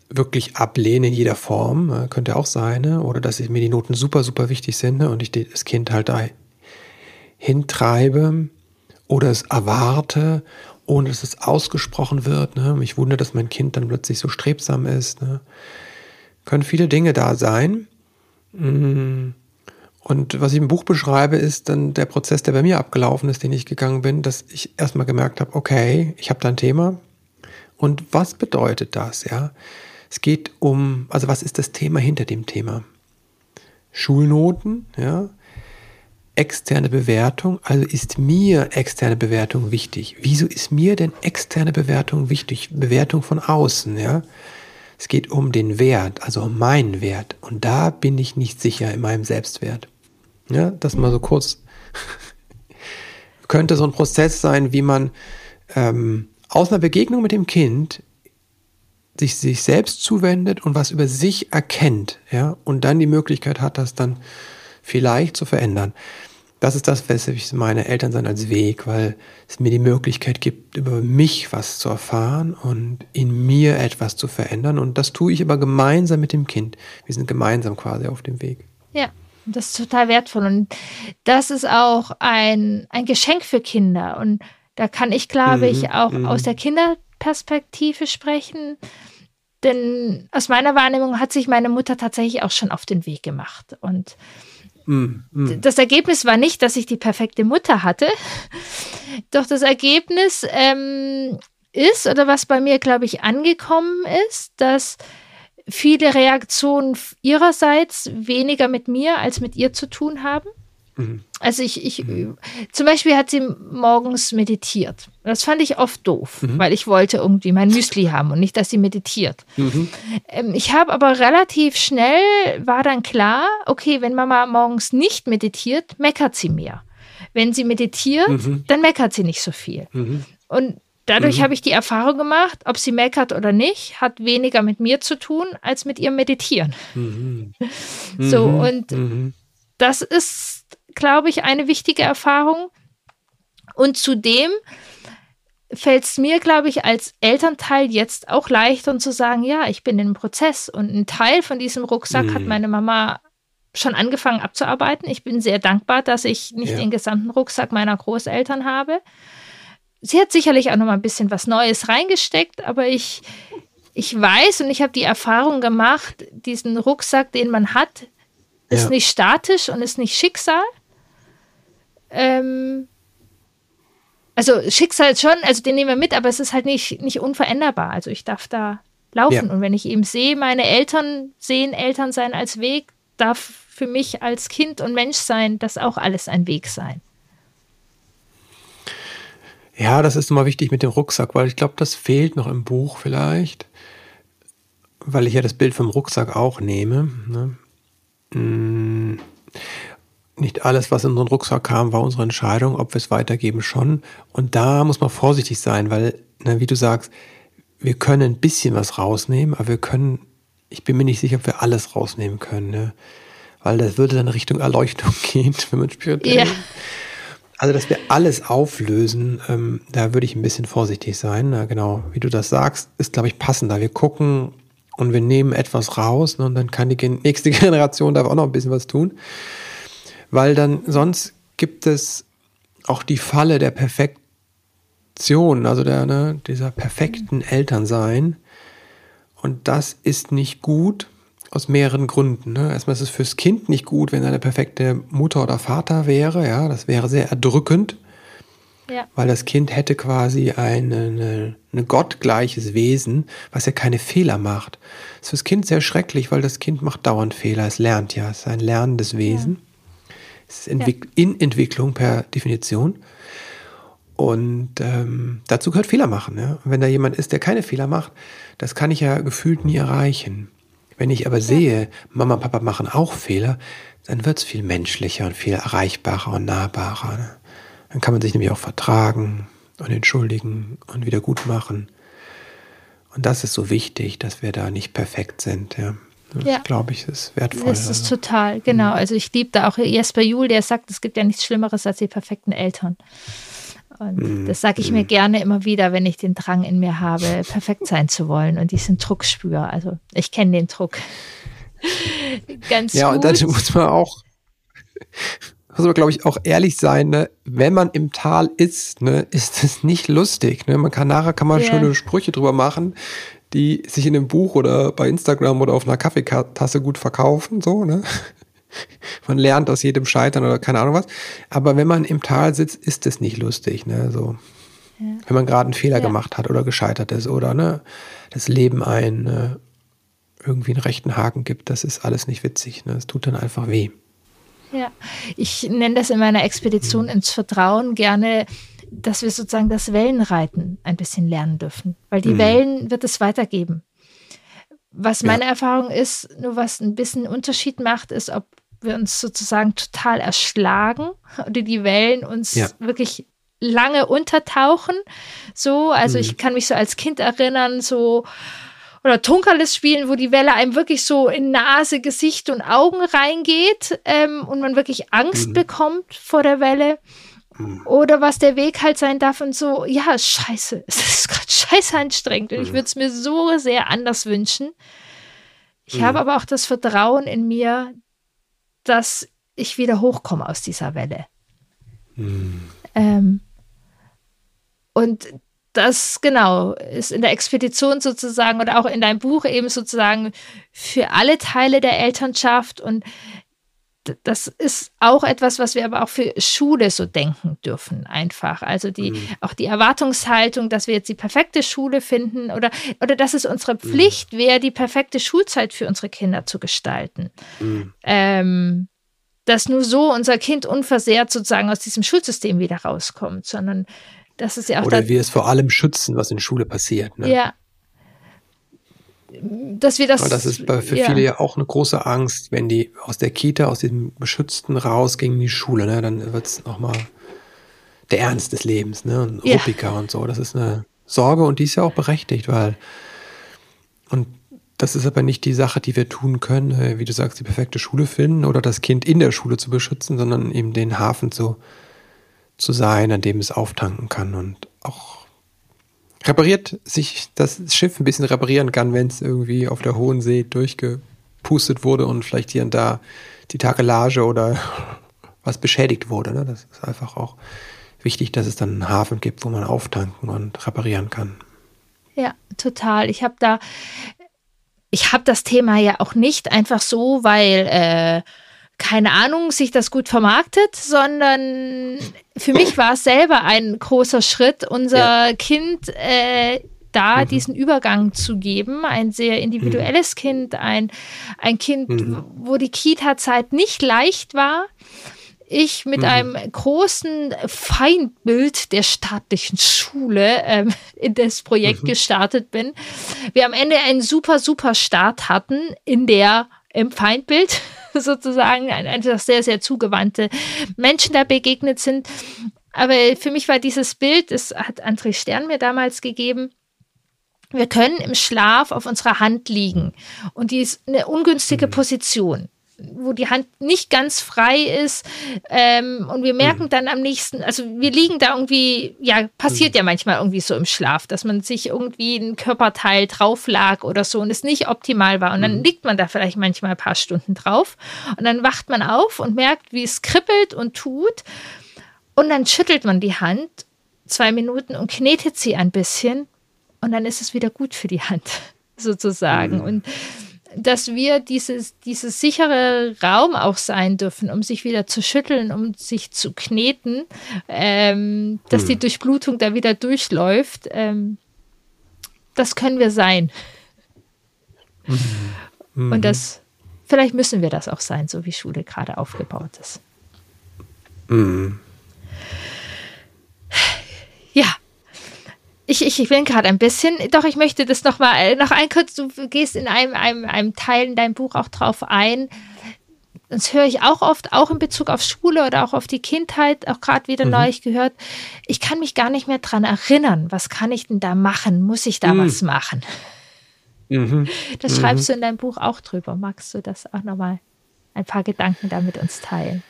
wirklich ablehne in jeder Form, äh, könnte auch sein, ne? oder dass mir die Noten super, super wichtig sind ne? und ich das Kind halt da hintreibe oder es erwarte, ohne dass es ausgesprochen wird. Ne? Mich wundert, dass mein Kind dann plötzlich so strebsam ist. Ne? Können viele Dinge da sein. Mm. Und was ich im Buch beschreibe, ist dann der Prozess, der bei mir abgelaufen ist, den ich gegangen bin, dass ich erstmal gemerkt habe, okay, ich habe da ein Thema. Und was bedeutet das? Ja, es geht um, also was ist das Thema hinter dem Thema? Schulnoten, ja, externe Bewertung, also ist mir externe Bewertung wichtig. Wieso ist mir denn externe Bewertung wichtig? Bewertung von außen, ja. Es geht um den Wert, also um meinen Wert. Und da bin ich nicht sicher in meinem Selbstwert. Ja, das mal so kurz. <laughs> könnte so ein Prozess sein, wie man ähm, aus einer Begegnung mit dem Kind sich, sich selbst zuwendet und was über sich erkennt, ja, und dann die Möglichkeit hat, das dann vielleicht zu verändern. Das ist das, was ich meine Eltern sein als Weg, weil es mir die Möglichkeit gibt, über mich was zu erfahren und in mir etwas zu verändern. Und das tue ich aber gemeinsam mit dem Kind. Wir sind gemeinsam quasi auf dem Weg. Ja, das ist total wertvoll. Und das ist auch ein, ein Geschenk für Kinder. Und da kann ich, glaube ich, mhm, auch mhm. aus der Kinderperspektive sprechen. Denn aus meiner Wahrnehmung hat sich meine Mutter tatsächlich auch schon auf den Weg gemacht. Und Mm, mm. Das Ergebnis war nicht, dass ich die perfekte Mutter hatte, <laughs> doch das Ergebnis ähm, ist, oder was bei mir, glaube ich, angekommen ist, dass viele Reaktionen ihrerseits weniger mit mir als mit ihr zu tun haben. Mhm. Also ich, ich mhm. zum Beispiel hat sie morgens meditiert. Das fand ich oft doof, mhm. weil ich wollte irgendwie mein Müsli haben und nicht, dass sie meditiert. Mhm. Ähm, ich habe aber relativ schnell, war dann klar, okay, wenn Mama morgens nicht meditiert, meckert sie mehr. Wenn sie meditiert, mhm. dann meckert sie nicht so viel. Mhm. Und dadurch habe ich die Erfahrung gemacht, ob sie meckert oder nicht, hat weniger mit mir zu tun als mit ihrem Meditieren. <laughs> So, und das ist glaube ich, eine wichtige Erfahrung. Und zudem fällt es mir, glaube ich, als Elternteil jetzt auch leichter zu sagen, ja, ich bin im Prozess und ein Teil von diesem Rucksack mhm. hat meine Mama schon angefangen abzuarbeiten. Ich bin sehr dankbar, dass ich nicht ja. den gesamten Rucksack meiner Großeltern habe. Sie hat sicherlich auch noch mal ein bisschen was Neues reingesteckt, aber ich, ich weiß und ich habe die Erfahrung gemacht, diesen Rucksack, den man hat, ist ja. nicht statisch und ist nicht Schicksal, ähm, also Schicksal schon, also den nehmen wir mit, aber es ist halt nicht, nicht unveränderbar. Also ich darf da laufen. Ja. Und wenn ich eben sehe, meine Eltern sehen Eltern sein als Weg, darf für mich als Kind und Mensch sein, das auch alles ein Weg sein. Ja, das ist immer wichtig mit dem Rucksack, weil ich glaube, das fehlt noch im Buch vielleicht, weil ich ja das Bild vom Rucksack auch nehme. Ne? Nicht alles, was in unseren Rucksack kam, war unsere Entscheidung, ob wir es weitergeben schon. Und da muss man vorsichtig sein, weil, ne, wie du sagst, wir können ein bisschen was rausnehmen, aber wir können, ich bin mir nicht sicher, ob wir alles rausnehmen können, ne? weil das würde dann Richtung Erleuchtung <laughs> gehen, wenn man spirituell. Ja. Also, dass wir alles auflösen, ähm, da würde ich ein bisschen vorsichtig sein. Na, genau, wie du das sagst, ist, glaube ich, passender. Wir gucken und wir nehmen etwas raus ne, und dann kann die nächste <laughs> Generation da auch noch ein bisschen was tun weil dann sonst gibt es auch die Falle der Perfektion, also der, ne, dieser perfekten Elternsein. Und das ist nicht gut aus mehreren Gründen. Ne? Erstmal ist es fürs Kind nicht gut, wenn er eine perfekte Mutter oder Vater wäre. Ja, das wäre sehr erdrückend. Ja. Weil das Kind hätte quasi ein eine, eine gottgleiches Wesen, was ja keine Fehler macht. Das ist fürs Kind sehr schrecklich, weil das Kind macht dauernd Fehler. Es lernt ja, es ist ein lernendes Wesen. Es ist Entwick ja. in Entwicklung per Definition. Und ähm, dazu gehört Fehler machen. Ja? Und wenn da jemand ist, der keine Fehler macht, das kann ich ja gefühlt nie erreichen. Wenn ich aber sehe, Mama und Papa machen auch Fehler, dann wird es viel menschlicher und viel erreichbarer und nahbarer. Ne? Dann kann man sich nämlich auch vertragen und entschuldigen und wieder gut machen. Und das ist so wichtig, dass wir da nicht perfekt sind. Ja. Das ja. glaube ich, ist wertvoll. Das ist also. total, genau. Mhm. Also ich liebe da auch Jesper Juhl, der sagt, es gibt ja nichts Schlimmeres als die perfekten Eltern. Und mhm. das sage ich mir mhm. gerne immer wieder, wenn ich den Drang in mir habe, perfekt sein zu wollen und diesen Druck spüre. Also ich kenne den Druck <laughs> ganz ja, gut. Ja, und dann muss man auch muss man, glaube ich, auch ehrlich sein, ne? wenn man im Tal ist, ne, ist es nicht lustig. Ne? Man kann nachher kann man yeah. schöne Sprüche drüber machen, die sich in einem Buch oder bei Instagram oder auf einer Kaffeetasse gut verkaufen, so, ne? <laughs> Man lernt aus jedem Scheitern oder keine Ahnung was. Aber wenn man im Tal sitzt, ist es nicht lustig, ne? So. Ja. Wenn man gerade einen Fehler ja. gemacht hat oder gescheitert ist oder ne, das Leben ein ne, irgendwie einen rechten Haken gibt, das ist alles nicht witzig. Ne? Es tut dann einfach weh. Ja, ich nenne das in meiner Expedition mhm. ins Vertrauen gerne, dass wir sozusagen das Wellenreiten ein bisschen lernen dürfen, weil die mhm. Wellen wird es weitergeben. Was meine ja. Erfahrung ist, nur was ein bisschen Unterschied macht, ist, ob wir uns sozusagen total erschlagen <laughs> oder die Wellen uns ja. wirklich lange untertauchen. So, also mhm. ich kann mich so als Kind erinnern, so oder Tunkerlis spielen, wo die Welle einem wirklich so in Nase, Gesicht und Augen reingeht ähm, und man wirklich Angst mhm. bekommt vor der Welle. Mhm. Oder was der Weg halt sein darf und so, ja, scheiße, <laughs> es ist gerade scheiße anstrengend und ich mhm. würde es mir so sehr anders wünschen. Ich habe mhm. aber auch das Vertrauen in mir, dass ich wieder hochkomme aus dieser Welle. Mhm. Ähm, und das genau ist in der Expedition sozusagen oder auch in deinem Buch eben sozusagen für alle Teile der Elternschaft und das ist auch etwas, was wir aber auch für Schule so denken dürfen, einfach. Also die, mhm. auch die Erwartungshaltung, dass wir jetzt die perfekte Schule finden oder, oder dass es unsere mhm. Pflicht wäre, die perfekte Schulzeit für unsere Kinder zu gestalten. Mhm. Ähm, dass nur so unser Kind unversehrt sozusagen aus diesem Schulsystem wieder rauskommt, sondern das ist ja auch Oder wir es vor allem schützen, was in Schule passiert. Ne? Ja. Dass wir das. Und das ist für viele ja auch eine große Angst, wenn die aus der Kita, aus diesem Beschützten rausgehen in die Schule, ne? Dann wird es nochmal der Ernst des Lebens, ne? Und ja. und so. Das ist eine Sorge und die ist ja auch berechtigt, weil und das ist aber nicht die Sache, die wir tun können, äh, wie du sagst, die perfekte Schule finden oder das Kind in der Schule zu beschützen, sondern eben den Hafen zu zu sein, an dem es auftanken kann und auch repariert sich das Schiff ein bisschen reparieren kann, wenn es irgendwie auf der hohen See durchgepustet wurde und vielleicht hier und da die Takelage oder <laughs> was beschädigt wurde. Ne? Das ist einfach auch wichtig, dass es dann einen Hafen gibt, wo man auftanken und reparieren kann. Ja, total. Ich habe da, ich habe das Thema ja auch nicht einfach so, weil äh, keine Ahnung, sich das gut vermarktet, sondern für mich war es selber ein großer Schritt, unser ja. Kind äh, da mhm. diesen Übergang zu geben. Ein sehr individuelles mhm. Kind, ein, ein Kind, mhm. wo die Kita-Zeit nicht leicht war. Ich mit mhm. einem großen Feindbild der staatlichen Schule ähm, in das Projekt mhm. gestartet bin. Wir am Ende einen super, super Start hatten in der im Feindbild sozusagen einfach sehr, sehr zugewandte Menschen da begegnet sind. Aber für mich war dieses Bild, das hat André Stern mir damals gegeben, wir können im Schlaf auf unserer Hand liegen und die ist eine ungünstige mhm. Position wo die Hand nicht ganz frei ist ähm, und wir merken mhm. dann am nächsten, also wir liegen da irgendwie, ja, passiert mhm. ja manchmal irgendwie so im Schlaf, dass man sich irgendwie ein Körperteil drauf lag oder so und es nicht optimal war und dann mhm. liegt man da vielleicht manchmal ein paar Stunden drauf und dann wacht man auf und merkt, wie es kribbelt und tut und dann schüttelt man die Hand zwei Minuten und knetet sie ein bisschen und dann ist es wieder gut für die Hand <laughs> sozusagen mhm. und dass wir dieses, dieses sichere Raum auch sein dürfen, um sich wieder zu schütteln, um sich zu kneten, ähm, dass hm. die Durchblutung da wieder durchläuft. Ähm, das können wir sein. Mhm. Und das, vielleicht müssen wir das auch sein, so wie Schule gerade aufgebaut ist. Mhm. Ja, ich, ich, ich bin gerade ein bisschen, doch ich möchte das noch mal, äh, noch ein kurz, du gehst in einem, einem, einem Teil in deinem Buch auch drauf ein. Das höre ich auch oft, auch in Bezug auf Schule oder auch auf die Kindheit, auch gerade wieder mhm. neulich gehört. Ich kann mich gar nicht mehr dran erinnern. Was kann ich denn da machen? Muss ich da mhm. was machen? Mhm. Das schreibst mhm. du in deinem Buch auch drüber. Magst du das auch nochmal ein paar Gedanken da mit uns teilen?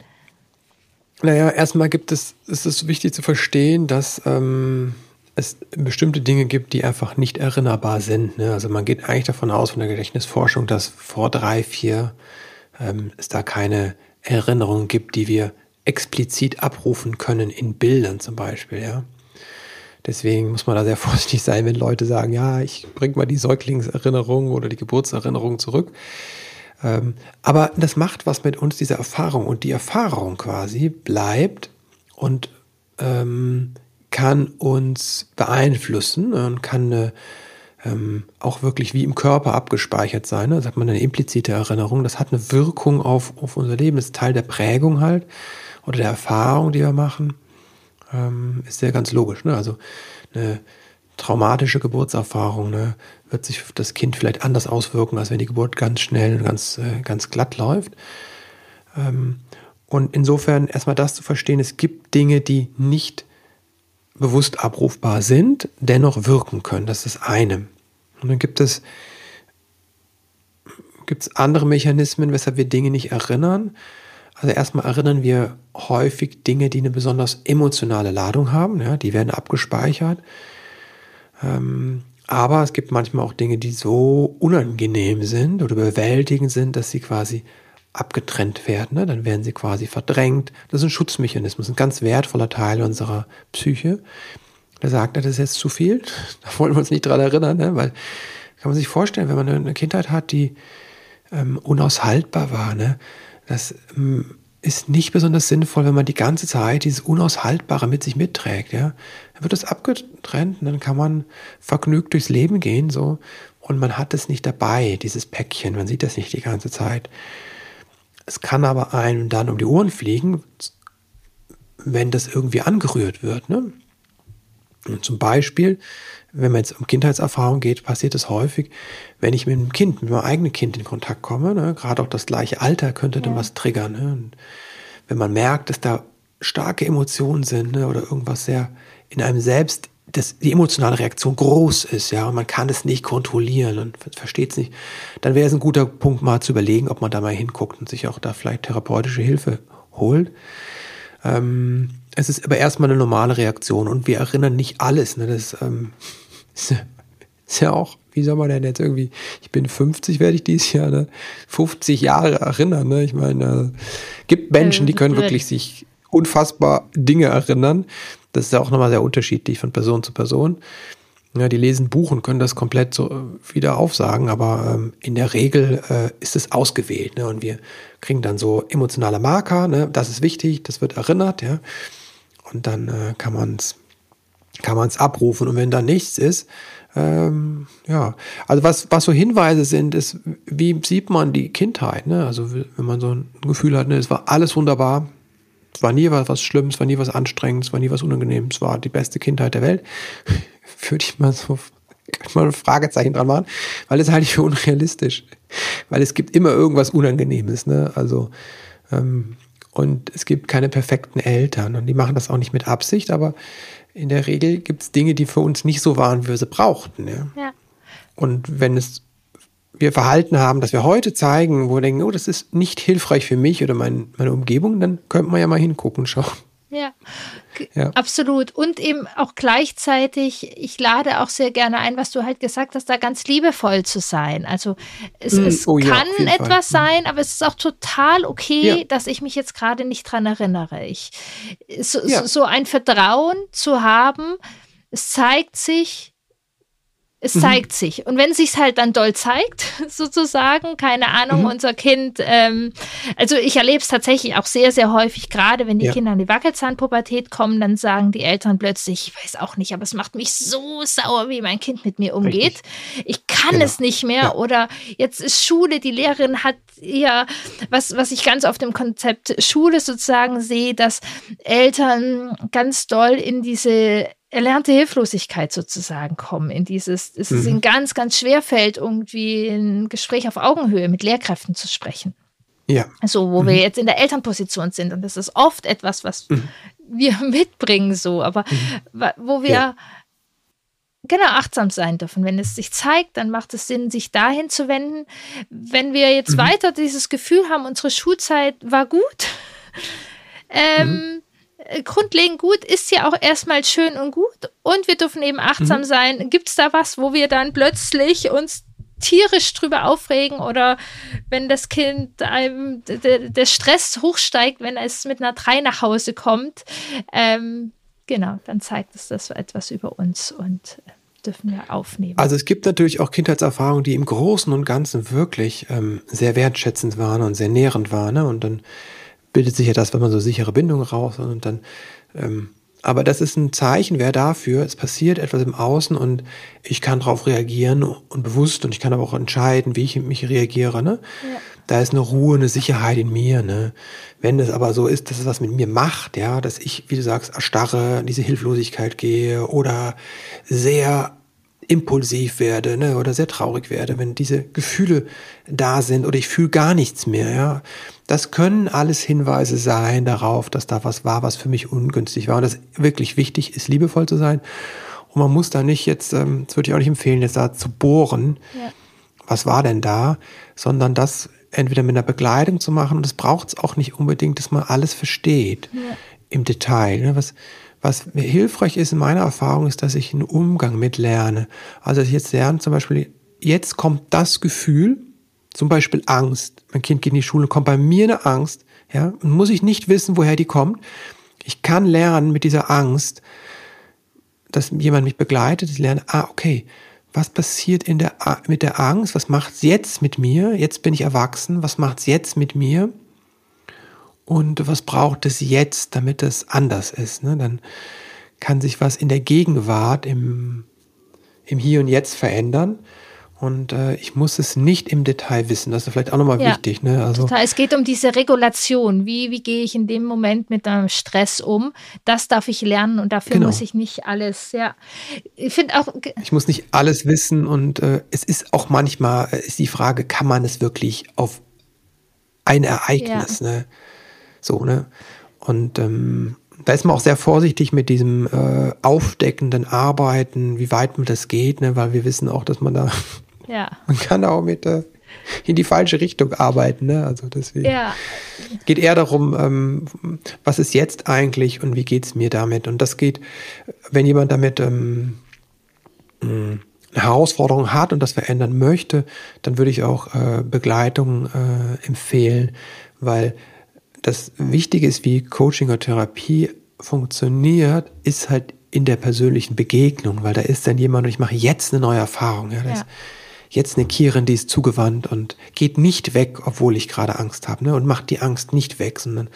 Naja, erstmal gibt es, ist es wichtig zu verstehen, dass ähm, es bestimmte Dinge gibt, die einfach nicht erinnerbar sind. Ne? Also man geht eigentlich davon aus, von der Gedächtnisforschung, dass vor drei, vier ähm, es da keine Erinnerungen gibt, die wir explizit abrufen können in Bildern zum Beispiel, ja. Deswegen muss man da sehr <laughs> vorsichtig sein, wenn Leute sagen, ja, ich bringe mal die Säuglingserinnerung oder die Geburtserinnerung zurück. Ähm, aber das macht was mit uns, diese Erfahrung. Und die Erfahrung quasi bleibt und ähm, kann uns beeinflussen und kann eine, ähm, auch wirklich wie im Körper abgespeichert sein. Da sagt man eine implizite Erinnerung. Das hat eine Wirkung auf, auf unser Leben. Das ist Teil der Prägung halt oder der Erfahrung, die wir machen. Ähm, ist ja ganz logisch. Ne? Also eine traumatische Geburtserfahrung ne, wird sich für das Kind vielleicht anders auswirken, als wenn die Geburt ganz schnell und ganz, äh, ganz glatt läuft. Ähm, und insofern erstmal das zu verstehen, es gibt Dinge, die nicht bewusst abrufbar sind, dennoch wirken können. Das ist das eine. Und dann gibt es, gibt andere Mechanismen, weshalb wir Dinge nicht erinnern. Also erstmal erinnern wir häufig Dinge, die eine besonders emotionale Ladung haben. Ja, die werden abgespeichert. Ähm, aber es gibt manchmal auch Dinge, die so unangenehm sind oder überwältigend sind, dass sie quasi abgetrennt werden. Ne? Dann werden sie quasi verdrängt. Das ist ein Schutzmechanismus, ein ganz wertvoller Teil unserer Psyche. Der sagt, das ist jetzt zu viel. <laughs> Da wollen wir uns nicht dran erinnern, ne? weil kann man sich vorstellen, wenn man eine Kindheit hat, die ähm, unaushaltbar war. Ne? Das ähm, ist nicht besonders sinnvoll, wenn man die ganze Zeit dieses Unaushaltbare mit sich mitträgt. Ja? Dann wird das abgetrennt und dann kann man vergnügt durchs Leben gehen so und man hat es nicht dabei, dieses Päckchen. Man sieht das nicht die ganze Zeit. Es kann aber einem dann um die Ohren fliegen, wenn das irgendwie angerührt wird. Ne? Und zum Beispiel, wenn man jetzt um Kindheitserfahrung geht, passiert es häufig, wenn ich mit einem Kind, mit meinem eigenen Kind in Kontakt komme, ne? gerade auch das gleiche Alter könnte dann was triggern. Ne? Wenn man merkt, dass da starke Emotionen sind ne? oder irgendwas sehr in einem selbst dass die emotionale Reaktion groß ist, ja, und man kann es nicht kontrollieren und versteht es nicht, dann wäre es ein guter Punkt, mal zu überlegen, ob man da mal hinguckt und sich auch da vielleicht therapeutische Hilfe holt. Ähm, es ist aber erstmal eine normale Reaktion und wir erinnern nicht alles. Ne? Das ähm, <laughs> ist, ist, ja auch, wie soll man denn jetzt irgendwie, ich bin 50, werde ich dieses Jahr, ne? 50 Jahre erinnern. Ne? Ich meine, äh, gibt Menschen, die können wirklich sich unfassbar Dinge erinnern. Das ist ja auch nochmal sehr unterschiedlich von Person zu Person. Ja, die lesen Buch und können das komplett so äh, wieder aufsagen, aber ähm, in der Regel äh, ist es ausgewählt. Ne? Und wir kriegen dann so emotionale Marker, ne? das ist wichtig, das wird erinnert, ja. Und dann äh, kann man es kann abrufen. Und wenn da nichts ist, ähm, ja, also was, was so Hinweise sind, ist, wie sieht man die Kindheit? Ne? Also wenn man so ein Gefühl hat, ne, es war alles wunderbar, es war nie was, was Schlimmes, es war nie was Anstrengendes, es war nie was Unangenehmes, es war die beste Kindheit der Welt. <laughs> Würde ich mal so mal ein Fragezeichen dran machen, weil es halte ich für unrealistisch. Weil es gibt immer irgendwas Unangenehmes, ne? Also, ähm, und es gibt keine perfekten Eltern und die machen das auch nicht mit Absicht, aber in der Regel gibt es Dinge, die für uns nicht so waren, wie wir sie brauchten. Ja? ja. Und wenn es wir Verhalten haben, das wir heute zeigen, wo wir denken, oh, das ist nicht hilfreich für mich oder mein, meine Umgebung, dann könnte man ja mal hingucken schauen. Ja, ja, absolut. Und eben auch gleichzeitig, ich lade auch sehr gerne ein, was du halt gesagt hast, da ganz liebevoll zu sein. Also es, mm, es oh, kann ja, etwas Fall. sein, aber es ist auch total okay, ja. dass ich mich jetzt gerade nicht dran erinnere. Ich, so, so ein Vertrauen zu haben, es zeigt sich, es mhm. zeigt sich. Und wenn es sich halt dann doll zeigt, <laughs> sozusagen, keine Ahnung, mhm. unser Kind, ähm, also ich erlebe es tatsächlich auch sehr, sehr häufig, gerade wenn die ja. Kinder in die Wackelzahnpubertät kommen, dann sagen die Eltern plötzlich, ich weiß auch nicht, aber es macht mich so sauer, wie mein Kind mit mir umgeht. Richtig. Ich kann genau. es nicht mehr. Ja. Oder jetzt ist Schule, die Lehrerin hat ja, was, was ich ganz auf dem Konzept Schule sozusagen sehe, dass Eltern ganz doll in diese erlernte Hilflosigkeit sozusagen kommen, in dieses, es mhm. ihnen ganz, ganz schwer fällt, irgendwie ein Gespräch auf Augenhöhe mit Lehrkräften zu sprechen. Ja. So, wo mhm. wir jetzt in der Elternposition sind. Und das ist oft etwas, was mhm. wir <laughs> mitbringen, so, aber mhm. wo wir ja. genau achtsam sein dürfen. Wenn es sich zeigt, dann macht es Sinn, sich dahin zu wenden. Wenn wir jetzt mhm. weiter dieses Gefühl haben, unsere Schulzeit war gut, <laughs> ähm, mhm. Äh, grundlegend gut ist ja auch erstmal schön und gut und wir dürfen eben achtsam mhm. sein. Gibt es da was, wo wir dann plötzlich uns tierisch drüber aufregen oder wenn das Kind einem der Stress hochsteigt, wenn es mit einer 3 nach Hause kommt, ähm, genau, dann zeigt es das etwas über uns und äh, dürfen wir aufnehmen. Also es gibt natürlich auch Kindheitserfahrungen, die im Großen und Ganzen wirklich ähm, sehr wertschätzend waren und sehr nährend waren. Ne? Und dann bildet sich ja das, wenn man so sichere Bindungen raus und dann ähm, aber das ist ein Zeichen, wer dafür, es passiert etwas im Außen und ich kann darauf reagieren und bewusst und ich kann aber auch entscheiden, wie ich mich reagiere. Ne? Ja. Da ist eine Ruhe, eine Sicherheit in mir. Ne? Wenn es aber so ist, dass es was mit mir macht, ja, dass ich, wie du sagst, erstarre, in diese Hilflosigkeit gehe oder sehr impulsiv werde ne, oder sehr traurig werde, wenn diese Gefühle da sind oder ich fühle gar nichts mehr. Ja, das können alles Hinweise sein darauf, dass da was war, was für mich ungünstig war. Und das wirklich wichtig ist, liebevoll zu sein. Und man muss da nicht jetzt, ähm, das würde ich auch nicht empfehlen, jetzt da zu bohren, ja. was war denn da, sondern das entweder mit einer Begleitung zu machen. Und es braucht es auch nicht unbedingt, dass man alles versteht ja. im Detail. Ne? Was, was mir hilfreich ist in meiner Erfahrung, ist, dass ich einen Umgang mit lerne. Also dass ich jetzt lerne, zum Beispiel, jetzt kommt das Gefühl, zum Beispiel Angst. Mein Kind geht in die Schule, kommt bei mir eine Angst, ja, und muss ich nicht wissen, woher die kommt. Ich kann lernen mit dieser Angst, dass jemand mich begleitet, ich lerne, ah, okay, was passiert in der, mit der Angst? Was macht es jetzt mit mir? Jetzt bin ich erwachsen. Was macht es jetzt mit mir? Und was braucht es jetzt, damit es anders ist. Ne? Dann kann sich was in der Gegenwart, im, im Hier und Jetzt verändern. Und äh, ich muss es nicht im Detail wissen. Das ist vielleicht auch nochmal ja, wichtig. Ne? Also, total. Es geht um diese Regulation. Wie, wie gehe ich in dem Moment mit einem Stress um? Das darf ich lernen und dafür genau. muss ich nicht alles. Ja, ich finde auch. Ich muss nicht alles wissen und äh, es ist auch manchmal äh, ist die Frage, kann man es wirklich auf ein Ereignis? Ja. Ne? So, ne? Und ähm, da ist man auch sehr vorsichtig mit diesem äh, aufdeckenden Arbeiten, wie weit man das geht, ne? weil wir wissen auch, dass man da, <laughs> ja. <laughs> man kann auch mit äh, in die falsche Richtung arbeiten. Ne? Also deswegen ja. geht eher darum, ähm, was ist jetzt eigentlich und wie geht es mir damit? Und das geht, wenn jemand damit ähm, eine Herausforderung hat und das verändern möchte, dann würde ich auch äh, Begleitung äh, empfehlen, weil das Wichtige ist, wie Coaching oder Therapie funktioniert, ist halt in der persönlichen Begegnung, weil da ist dann jemand und ich mache jetzt eine neue Erfahrung. Ja, ja. jetzt eine Kierin, die ist zugewandt und geht nicht weg, obwohl ich gerade Angst habe, ne? Und macht die Angst nicht weg, sondern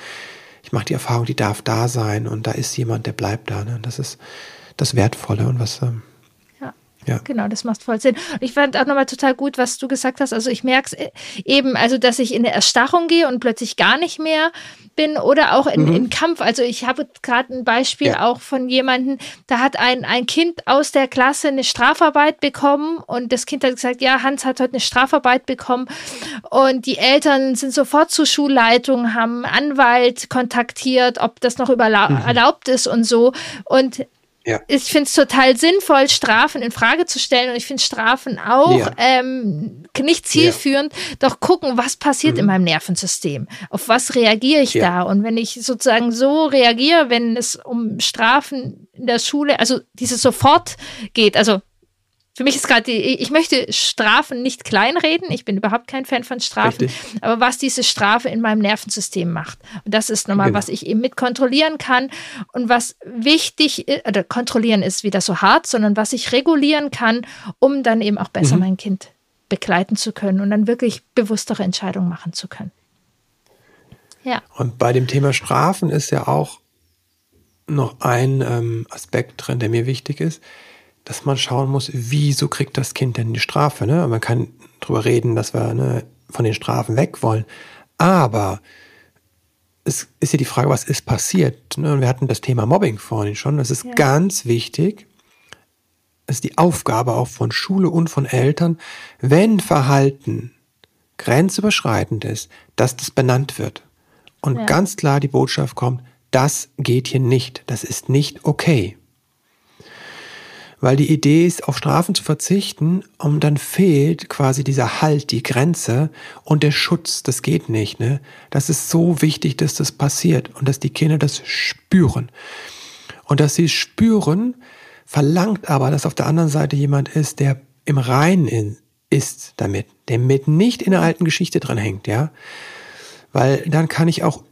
ich mache die Erfahrung, die darf da sein und da ist jemand, der bleibt da. Ne? Und das ist das Wertvolle und was ähm, ja. Genau, das macht voll Sinn. Und ich fand auch nochmal total gut, was du gesagt hast. Also ich merke es äh, eben, also dass ich in eine Erstarrung gehe und plötzlich gar nicht mehr bin oder auch in, mhm. in Kampf. Also ich habe gerade ein Beispiel ja. auch von jemandem, da hat ein, ein Kind aus der Klasse eine Strafarbeit bekommen und das Kind hat gesagt, ja, Hans hat heute eine Strafarbeit bekommen und die Eltern sind sofort zur Schulleitung, haben Anwalt kontaktiert, ob das noch mhm. erlaubt ist und so. Und ja. Ich finde es total sinnvoll, Strafen in Frage zu stellen und ich finde Strafen auch ja. ähm, nicht zielführend. Ja. Doch gucken, was passiert mhm. in meinem Nervensystem? Auf was reagiere ich da? Und wenn ich sozusagen so reagiere, wenn es um Strafen in der Schule, also dieses sofort geht, also für mich ist gerade die, ich möchte Strafen nicht kleinreden. Ich bin überhaupt kein Fan von Strafen. Richtig. Aber was diese Strafe in meinem Nervensystem macht. Und das ist nochmal, genau. was ich eben mit kontrollieren kann. Und was wichtig ist, oder kontrollieren ist wieder so hart, sondern was ich regulieren kann, um dann eben auch besser mhm. mein Kind begleiten zu können und dann wirklich bewusstere Entscheidungen machen zu können. Ja. Und bei dem Thema Strafen ist ja auch noch ein ähm, Aspekt drin, der mir wichtig ist dass man schauen muss, wieso kriegt das Kind denn die Strafe. Ne? Man kann darüber reden, dass wir ne, von den Strafen weg wollen. Aber es ist ja die Frage, was ist passiert? Ne? wir hatten das Thema Mobbing vorhin schon. Es ist ja. ganz wichtig, es ist die Aufgabe auch von Schule und von Eltern, wenn Verhalten grenzüberschreitend ist, dass das benannt wird. Und ja. ganz klar die Botschaft kommt, das geht hier nicht, das ist nicht okay. Weil die Idee ist, auf Strafen zu verzichten und dann fehlt quasi dieser Halt, die Grenze und der Schutz. Das geht nicht. Ne? Das ist so wichtig, dass das passiert und dass die Kinder das spüren. Und dass sie spüren, verlangt aber, dass auf der anderen Seite jemand ist, der im Reinen ist damit, der mit nicht in der alten Geschichte dran hängt, ja. Weil dann kann ich auch,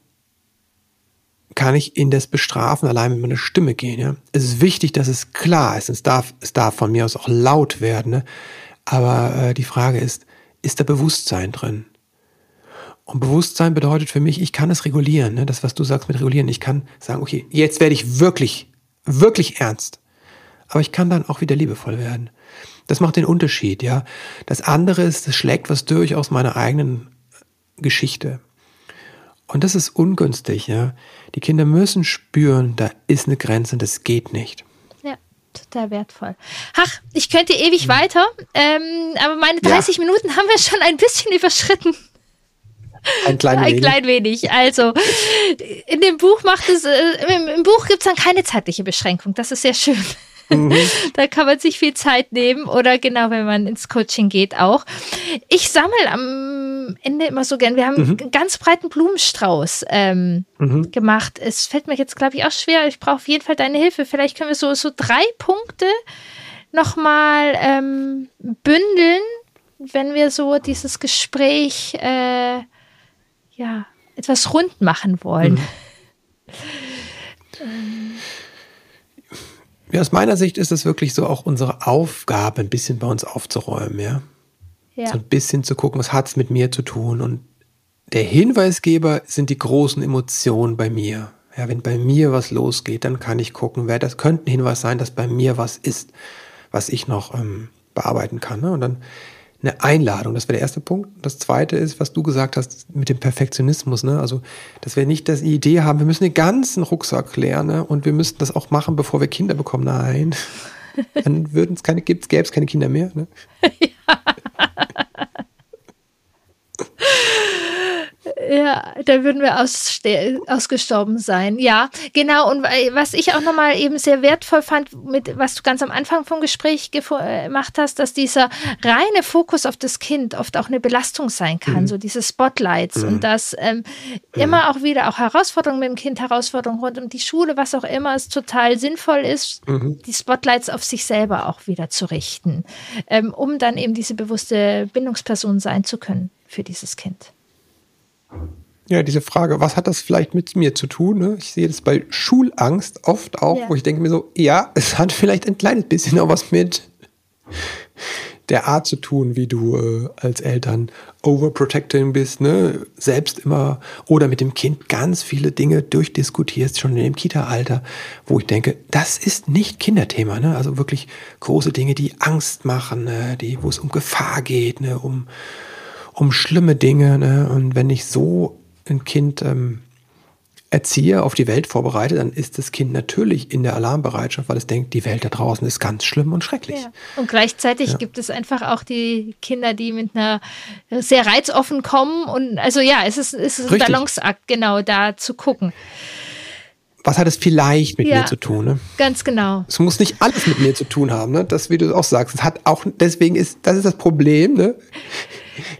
kann ich in das Bestrafen allein mit meiner Stimme gehen, ja. Es ist wichtig, dass es klar ist. Es darf, es darf von mir aus auch laut werden, ne? Aber äh, die Frage ist, ist da Bewusstsein drin? Und Bewusstsein bedeutet für mich, ich kann es regulieren, ne? das, was du sagst mit regulieren. Ich kann sagen, okay, jetzt werde ich wirklich, wirklich ernst. Aber ich kann dann auch wieder liebevoll werden. Das macht den Unterschied, ja. Das andere ist, das schlägt was durch aus meiner eigenen Geschichte. Und das ist ungünstig, ja. Die Kinder müssen spüren, da ist eine Grenze, das geht nicht. Ja, total wertvoll. Ach, ich könnte ewig mhm. weiter, ähm, aber meine 30 ja. Minuten haben wir schon ein bisschen überschritten. Ein klein <laughs> wenig. Ein klein wenig. Also, in dem Buch macht es, äh, im, im Buch gibt es dann keine zeitliche Beschränkung. Das ist sehr schön. Mhm. <laughs> da kann man sich viel Zeit nehmen oder genau, wenn man ins Coaching geht auch. Ich sammle am Ende immer so gern. Wir haben mhm. einen ganz breiten Blumenstrauß ähm, mhm. gemacht. Es fällt mir jetzt, glaube ich, auch schwer. Ich brauche auf jeden Fall deine Hilfe. Vielleicht können wir so, so drei Punkte nochmal ähm, bündeln, wenn wir so dieses Gespräch äh, ja, etwas rund machen wollen. Mhm. ähm. Ja, aus meiner Sicht ist es wirklich so auch unsere Aufgabe, ein bisschen bei uns aufzuräumen, ja. Ja. So ein bisschen zu gucken, was hat es mit mir zu tun. Und der Hinweisgeber sind die großen Emotionen bei mir. Ja, wenn bei mir was losgeht, dann kann ich gucken, wer das könnte ein Hinweis sein, dass bei mir was ist, was ich noch ähm, bearbeiten kann. Ne? Und dann eine Einladung. Das wäre der erste Punkt. Das zweite ist, was du gesagt hast mit dem Perfektionismus. Ne? Also, dass wir nicht das Idee haben, wir müssen den ganzen Rucksack klären ne? und wir müssten das auch machen, bevor wir Kinder bekommen. Nein. <laughs> Dann würden es keine, gäbe es keine Kinder mehr. Ne? <laughs> ja. Ja, da würden wir ausgestorben sein. Ja, genau. Und was ich auch nochmal eben sehr wertvoll fand, mit was du ganz am Anfang vom Gespräch äh, gemacht hast, dass dieser reine Fokus auf das Kind oft auch eine Belastung sein kann, mhm. so diese Spotlights mhm. und dass ähm, mhm. immer auch wieder auch Herausforderungen mit dem Kind, Herausforderungen rund um die Schule, was auch immer, es total sinnvoll ist, mhm. die Spotlights auf sich selber auch wieder zu richten, ähm, um dann eben diese bewusste Bindungsperson sein zu können für dieses Kind. Ja, diese Frage, was hat das vielleicht mit mir zu tun? Ne? Ich sehe das bei Schulangst oft auch, ja. wo ich denke mir so, ja, es hat vielleicht ein kleines bisschen auch was mit der Art zu tun, wie du äh, als Eltern overprotecting bist, ne? selbst immer oder mit dem Kind ganz viele Dinge durchdiskutierst, schon in dem Kita-Alter, wo ich denke, das ist nicht Kinderthema, ne? also wirklich große Dinge, die Angst machen, ne? die, wo es um Gefahr geht, ne? um um schlimme Dinge. Ne? Und wenn ich so ein Kind ähm, erziehe, auf die Welt vorbereite, dann ist das Kind natürlich in der Alarmbereitschaft, weil es denkt, die Welt da draußen ist ganz schlimm und schrecklich. Ja. Und gleichzeitig ja. gibt es einfach auch die Kinder, die mit einer sehr reizoffen kommen. Und also ja, es ist, es ist ein Balanceakt, genau, da zu gucken. Was hat es vielleicht mit ja, mir zu tun? Ne? Ganz genau. Es muss nicht alles mit mir zu tun haben, ne? Das, wie du auch sagst. Es hat auch, deswegen ist, das ist das Problem, ne?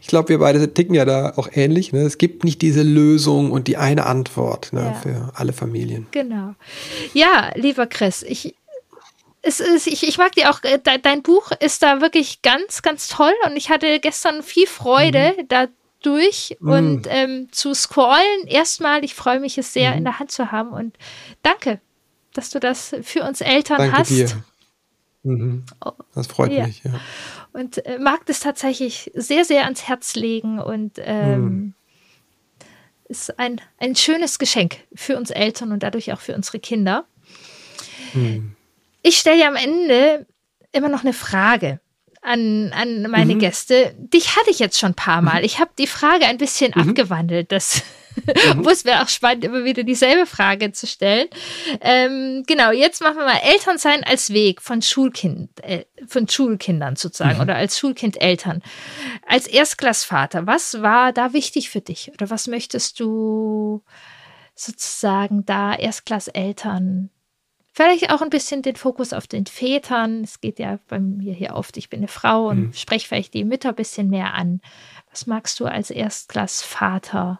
Ich glaube, wir beide ticken ja da auch ähnlich. Ne? Es gibt nicht diese Lösung und die eine Antwort ne, ja. für alle Familien. Genau. Ja, lieber Chris, ich, es ist, ich, ich mag dir auch, äh, dein Buch ist da wirklich ganz, ganz toll und ich hatte gestern viel Freude mhm. dadurch mhm. und ähm, zu scrollen. Erstmal, ich freue mich, es sehr mhm. in der Hand zu haben und danke, dass du das für uns Eltern danke hast. Dir. Mhm. Das freut ja. mich, ja und äh, mag das tatsächlich sehr, sehr ans Herz legen und ähm, hm. ist ein, ein schönes Geschenk für uns Eltern und dadurch auch für unsere Kinder. Hm. Ich stelle ja am Ende immer noch eine Frage an, an meine mhm. Gäste. Dich hatte ich jetzt schon ein paar Mal. Mhm. Ich habe die Frage ein bisschen mhm. abgewandelt. Das Mhm. Wo es wäre auch spannend, immer wieder dieselbe Frage zu stellen. Ähm, genau, jetzt machen wir mal Elternsein als Weg von Schulkind, äh, von Schulkindern sozusagen mhm. oder als Schulkindeltern. Als Erstklassvater, was war da wichtig für dich? Oder was möchtest du sozusagen da Erstklasseltern Vielleicht auch ein bisschen den Fokus auf den Vätern. Es geht ja bei mir hier oft, ich bin eine Frau und mhm. spreche vielleicht die Mütter ein bisschen mehr an. Was magst du als Erstklassvater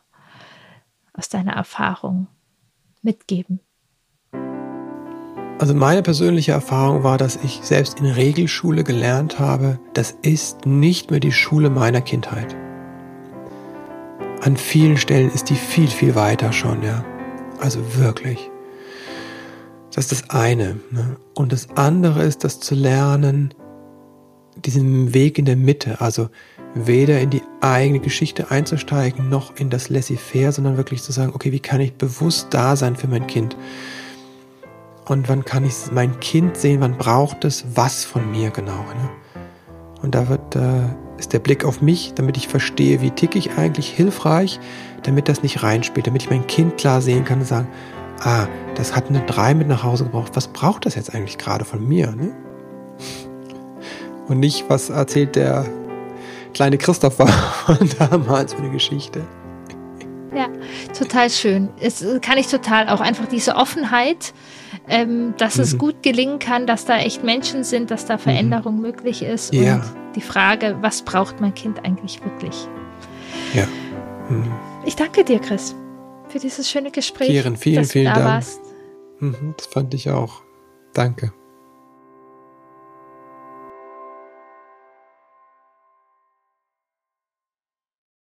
aus deiner Erfahrung mitgeben? Also meine persönliche Erfahrung war, dass ich selbst in Regelschule gelernt habe, das ist nicht mehr die Schule meiner Kindheit. An vielen Stellen ist die viel, viel weiter schon, ja. Also wirklich. Das ist das eine. Ne? Und das andere ist, das zu lernen, diesen Weg in der Mitte, also weder in die eigene Geschichte einzusteigen, noch in das Laissez-faire, sondern wirklich zu sagen, okay, wie kann ich bewusst da sein für mein Kind? und wann kann ich mein Kind sehen, wann braucht es was von mir genau. Ne? Und da wird, äh, ist der Blick auf mich, damit ich verstehe, wie ticke ich eigentlich, hilfreich, damit das nicht reinspielt, damit ich mein Kind klar sehen kann und sagen, ah, das hat eine 3 mit nach Hause gebraucht, was braucht das jetzt eigentlich gerade von mir? Ne? Und nicht, was erzählt der kleine Christopher <laughs> von damals für eine Geschichte. Ja, total schön. Es kann ich total auch einfach diese Offenheit, ähm, dass mhm. es gut gelingen kann, dass da echt Menschen sind, dass da. Veränderung mhm. möglich ist. Ja. Und die Frage, was braucht mein Kind eigentlich wirklich? Ja. Mhm. Ich danke dir, Chris, für dieses schöne Gespräch. Kieren, vielen, vielen Dank. Warst. Mhm, das fand ich auch. Danke.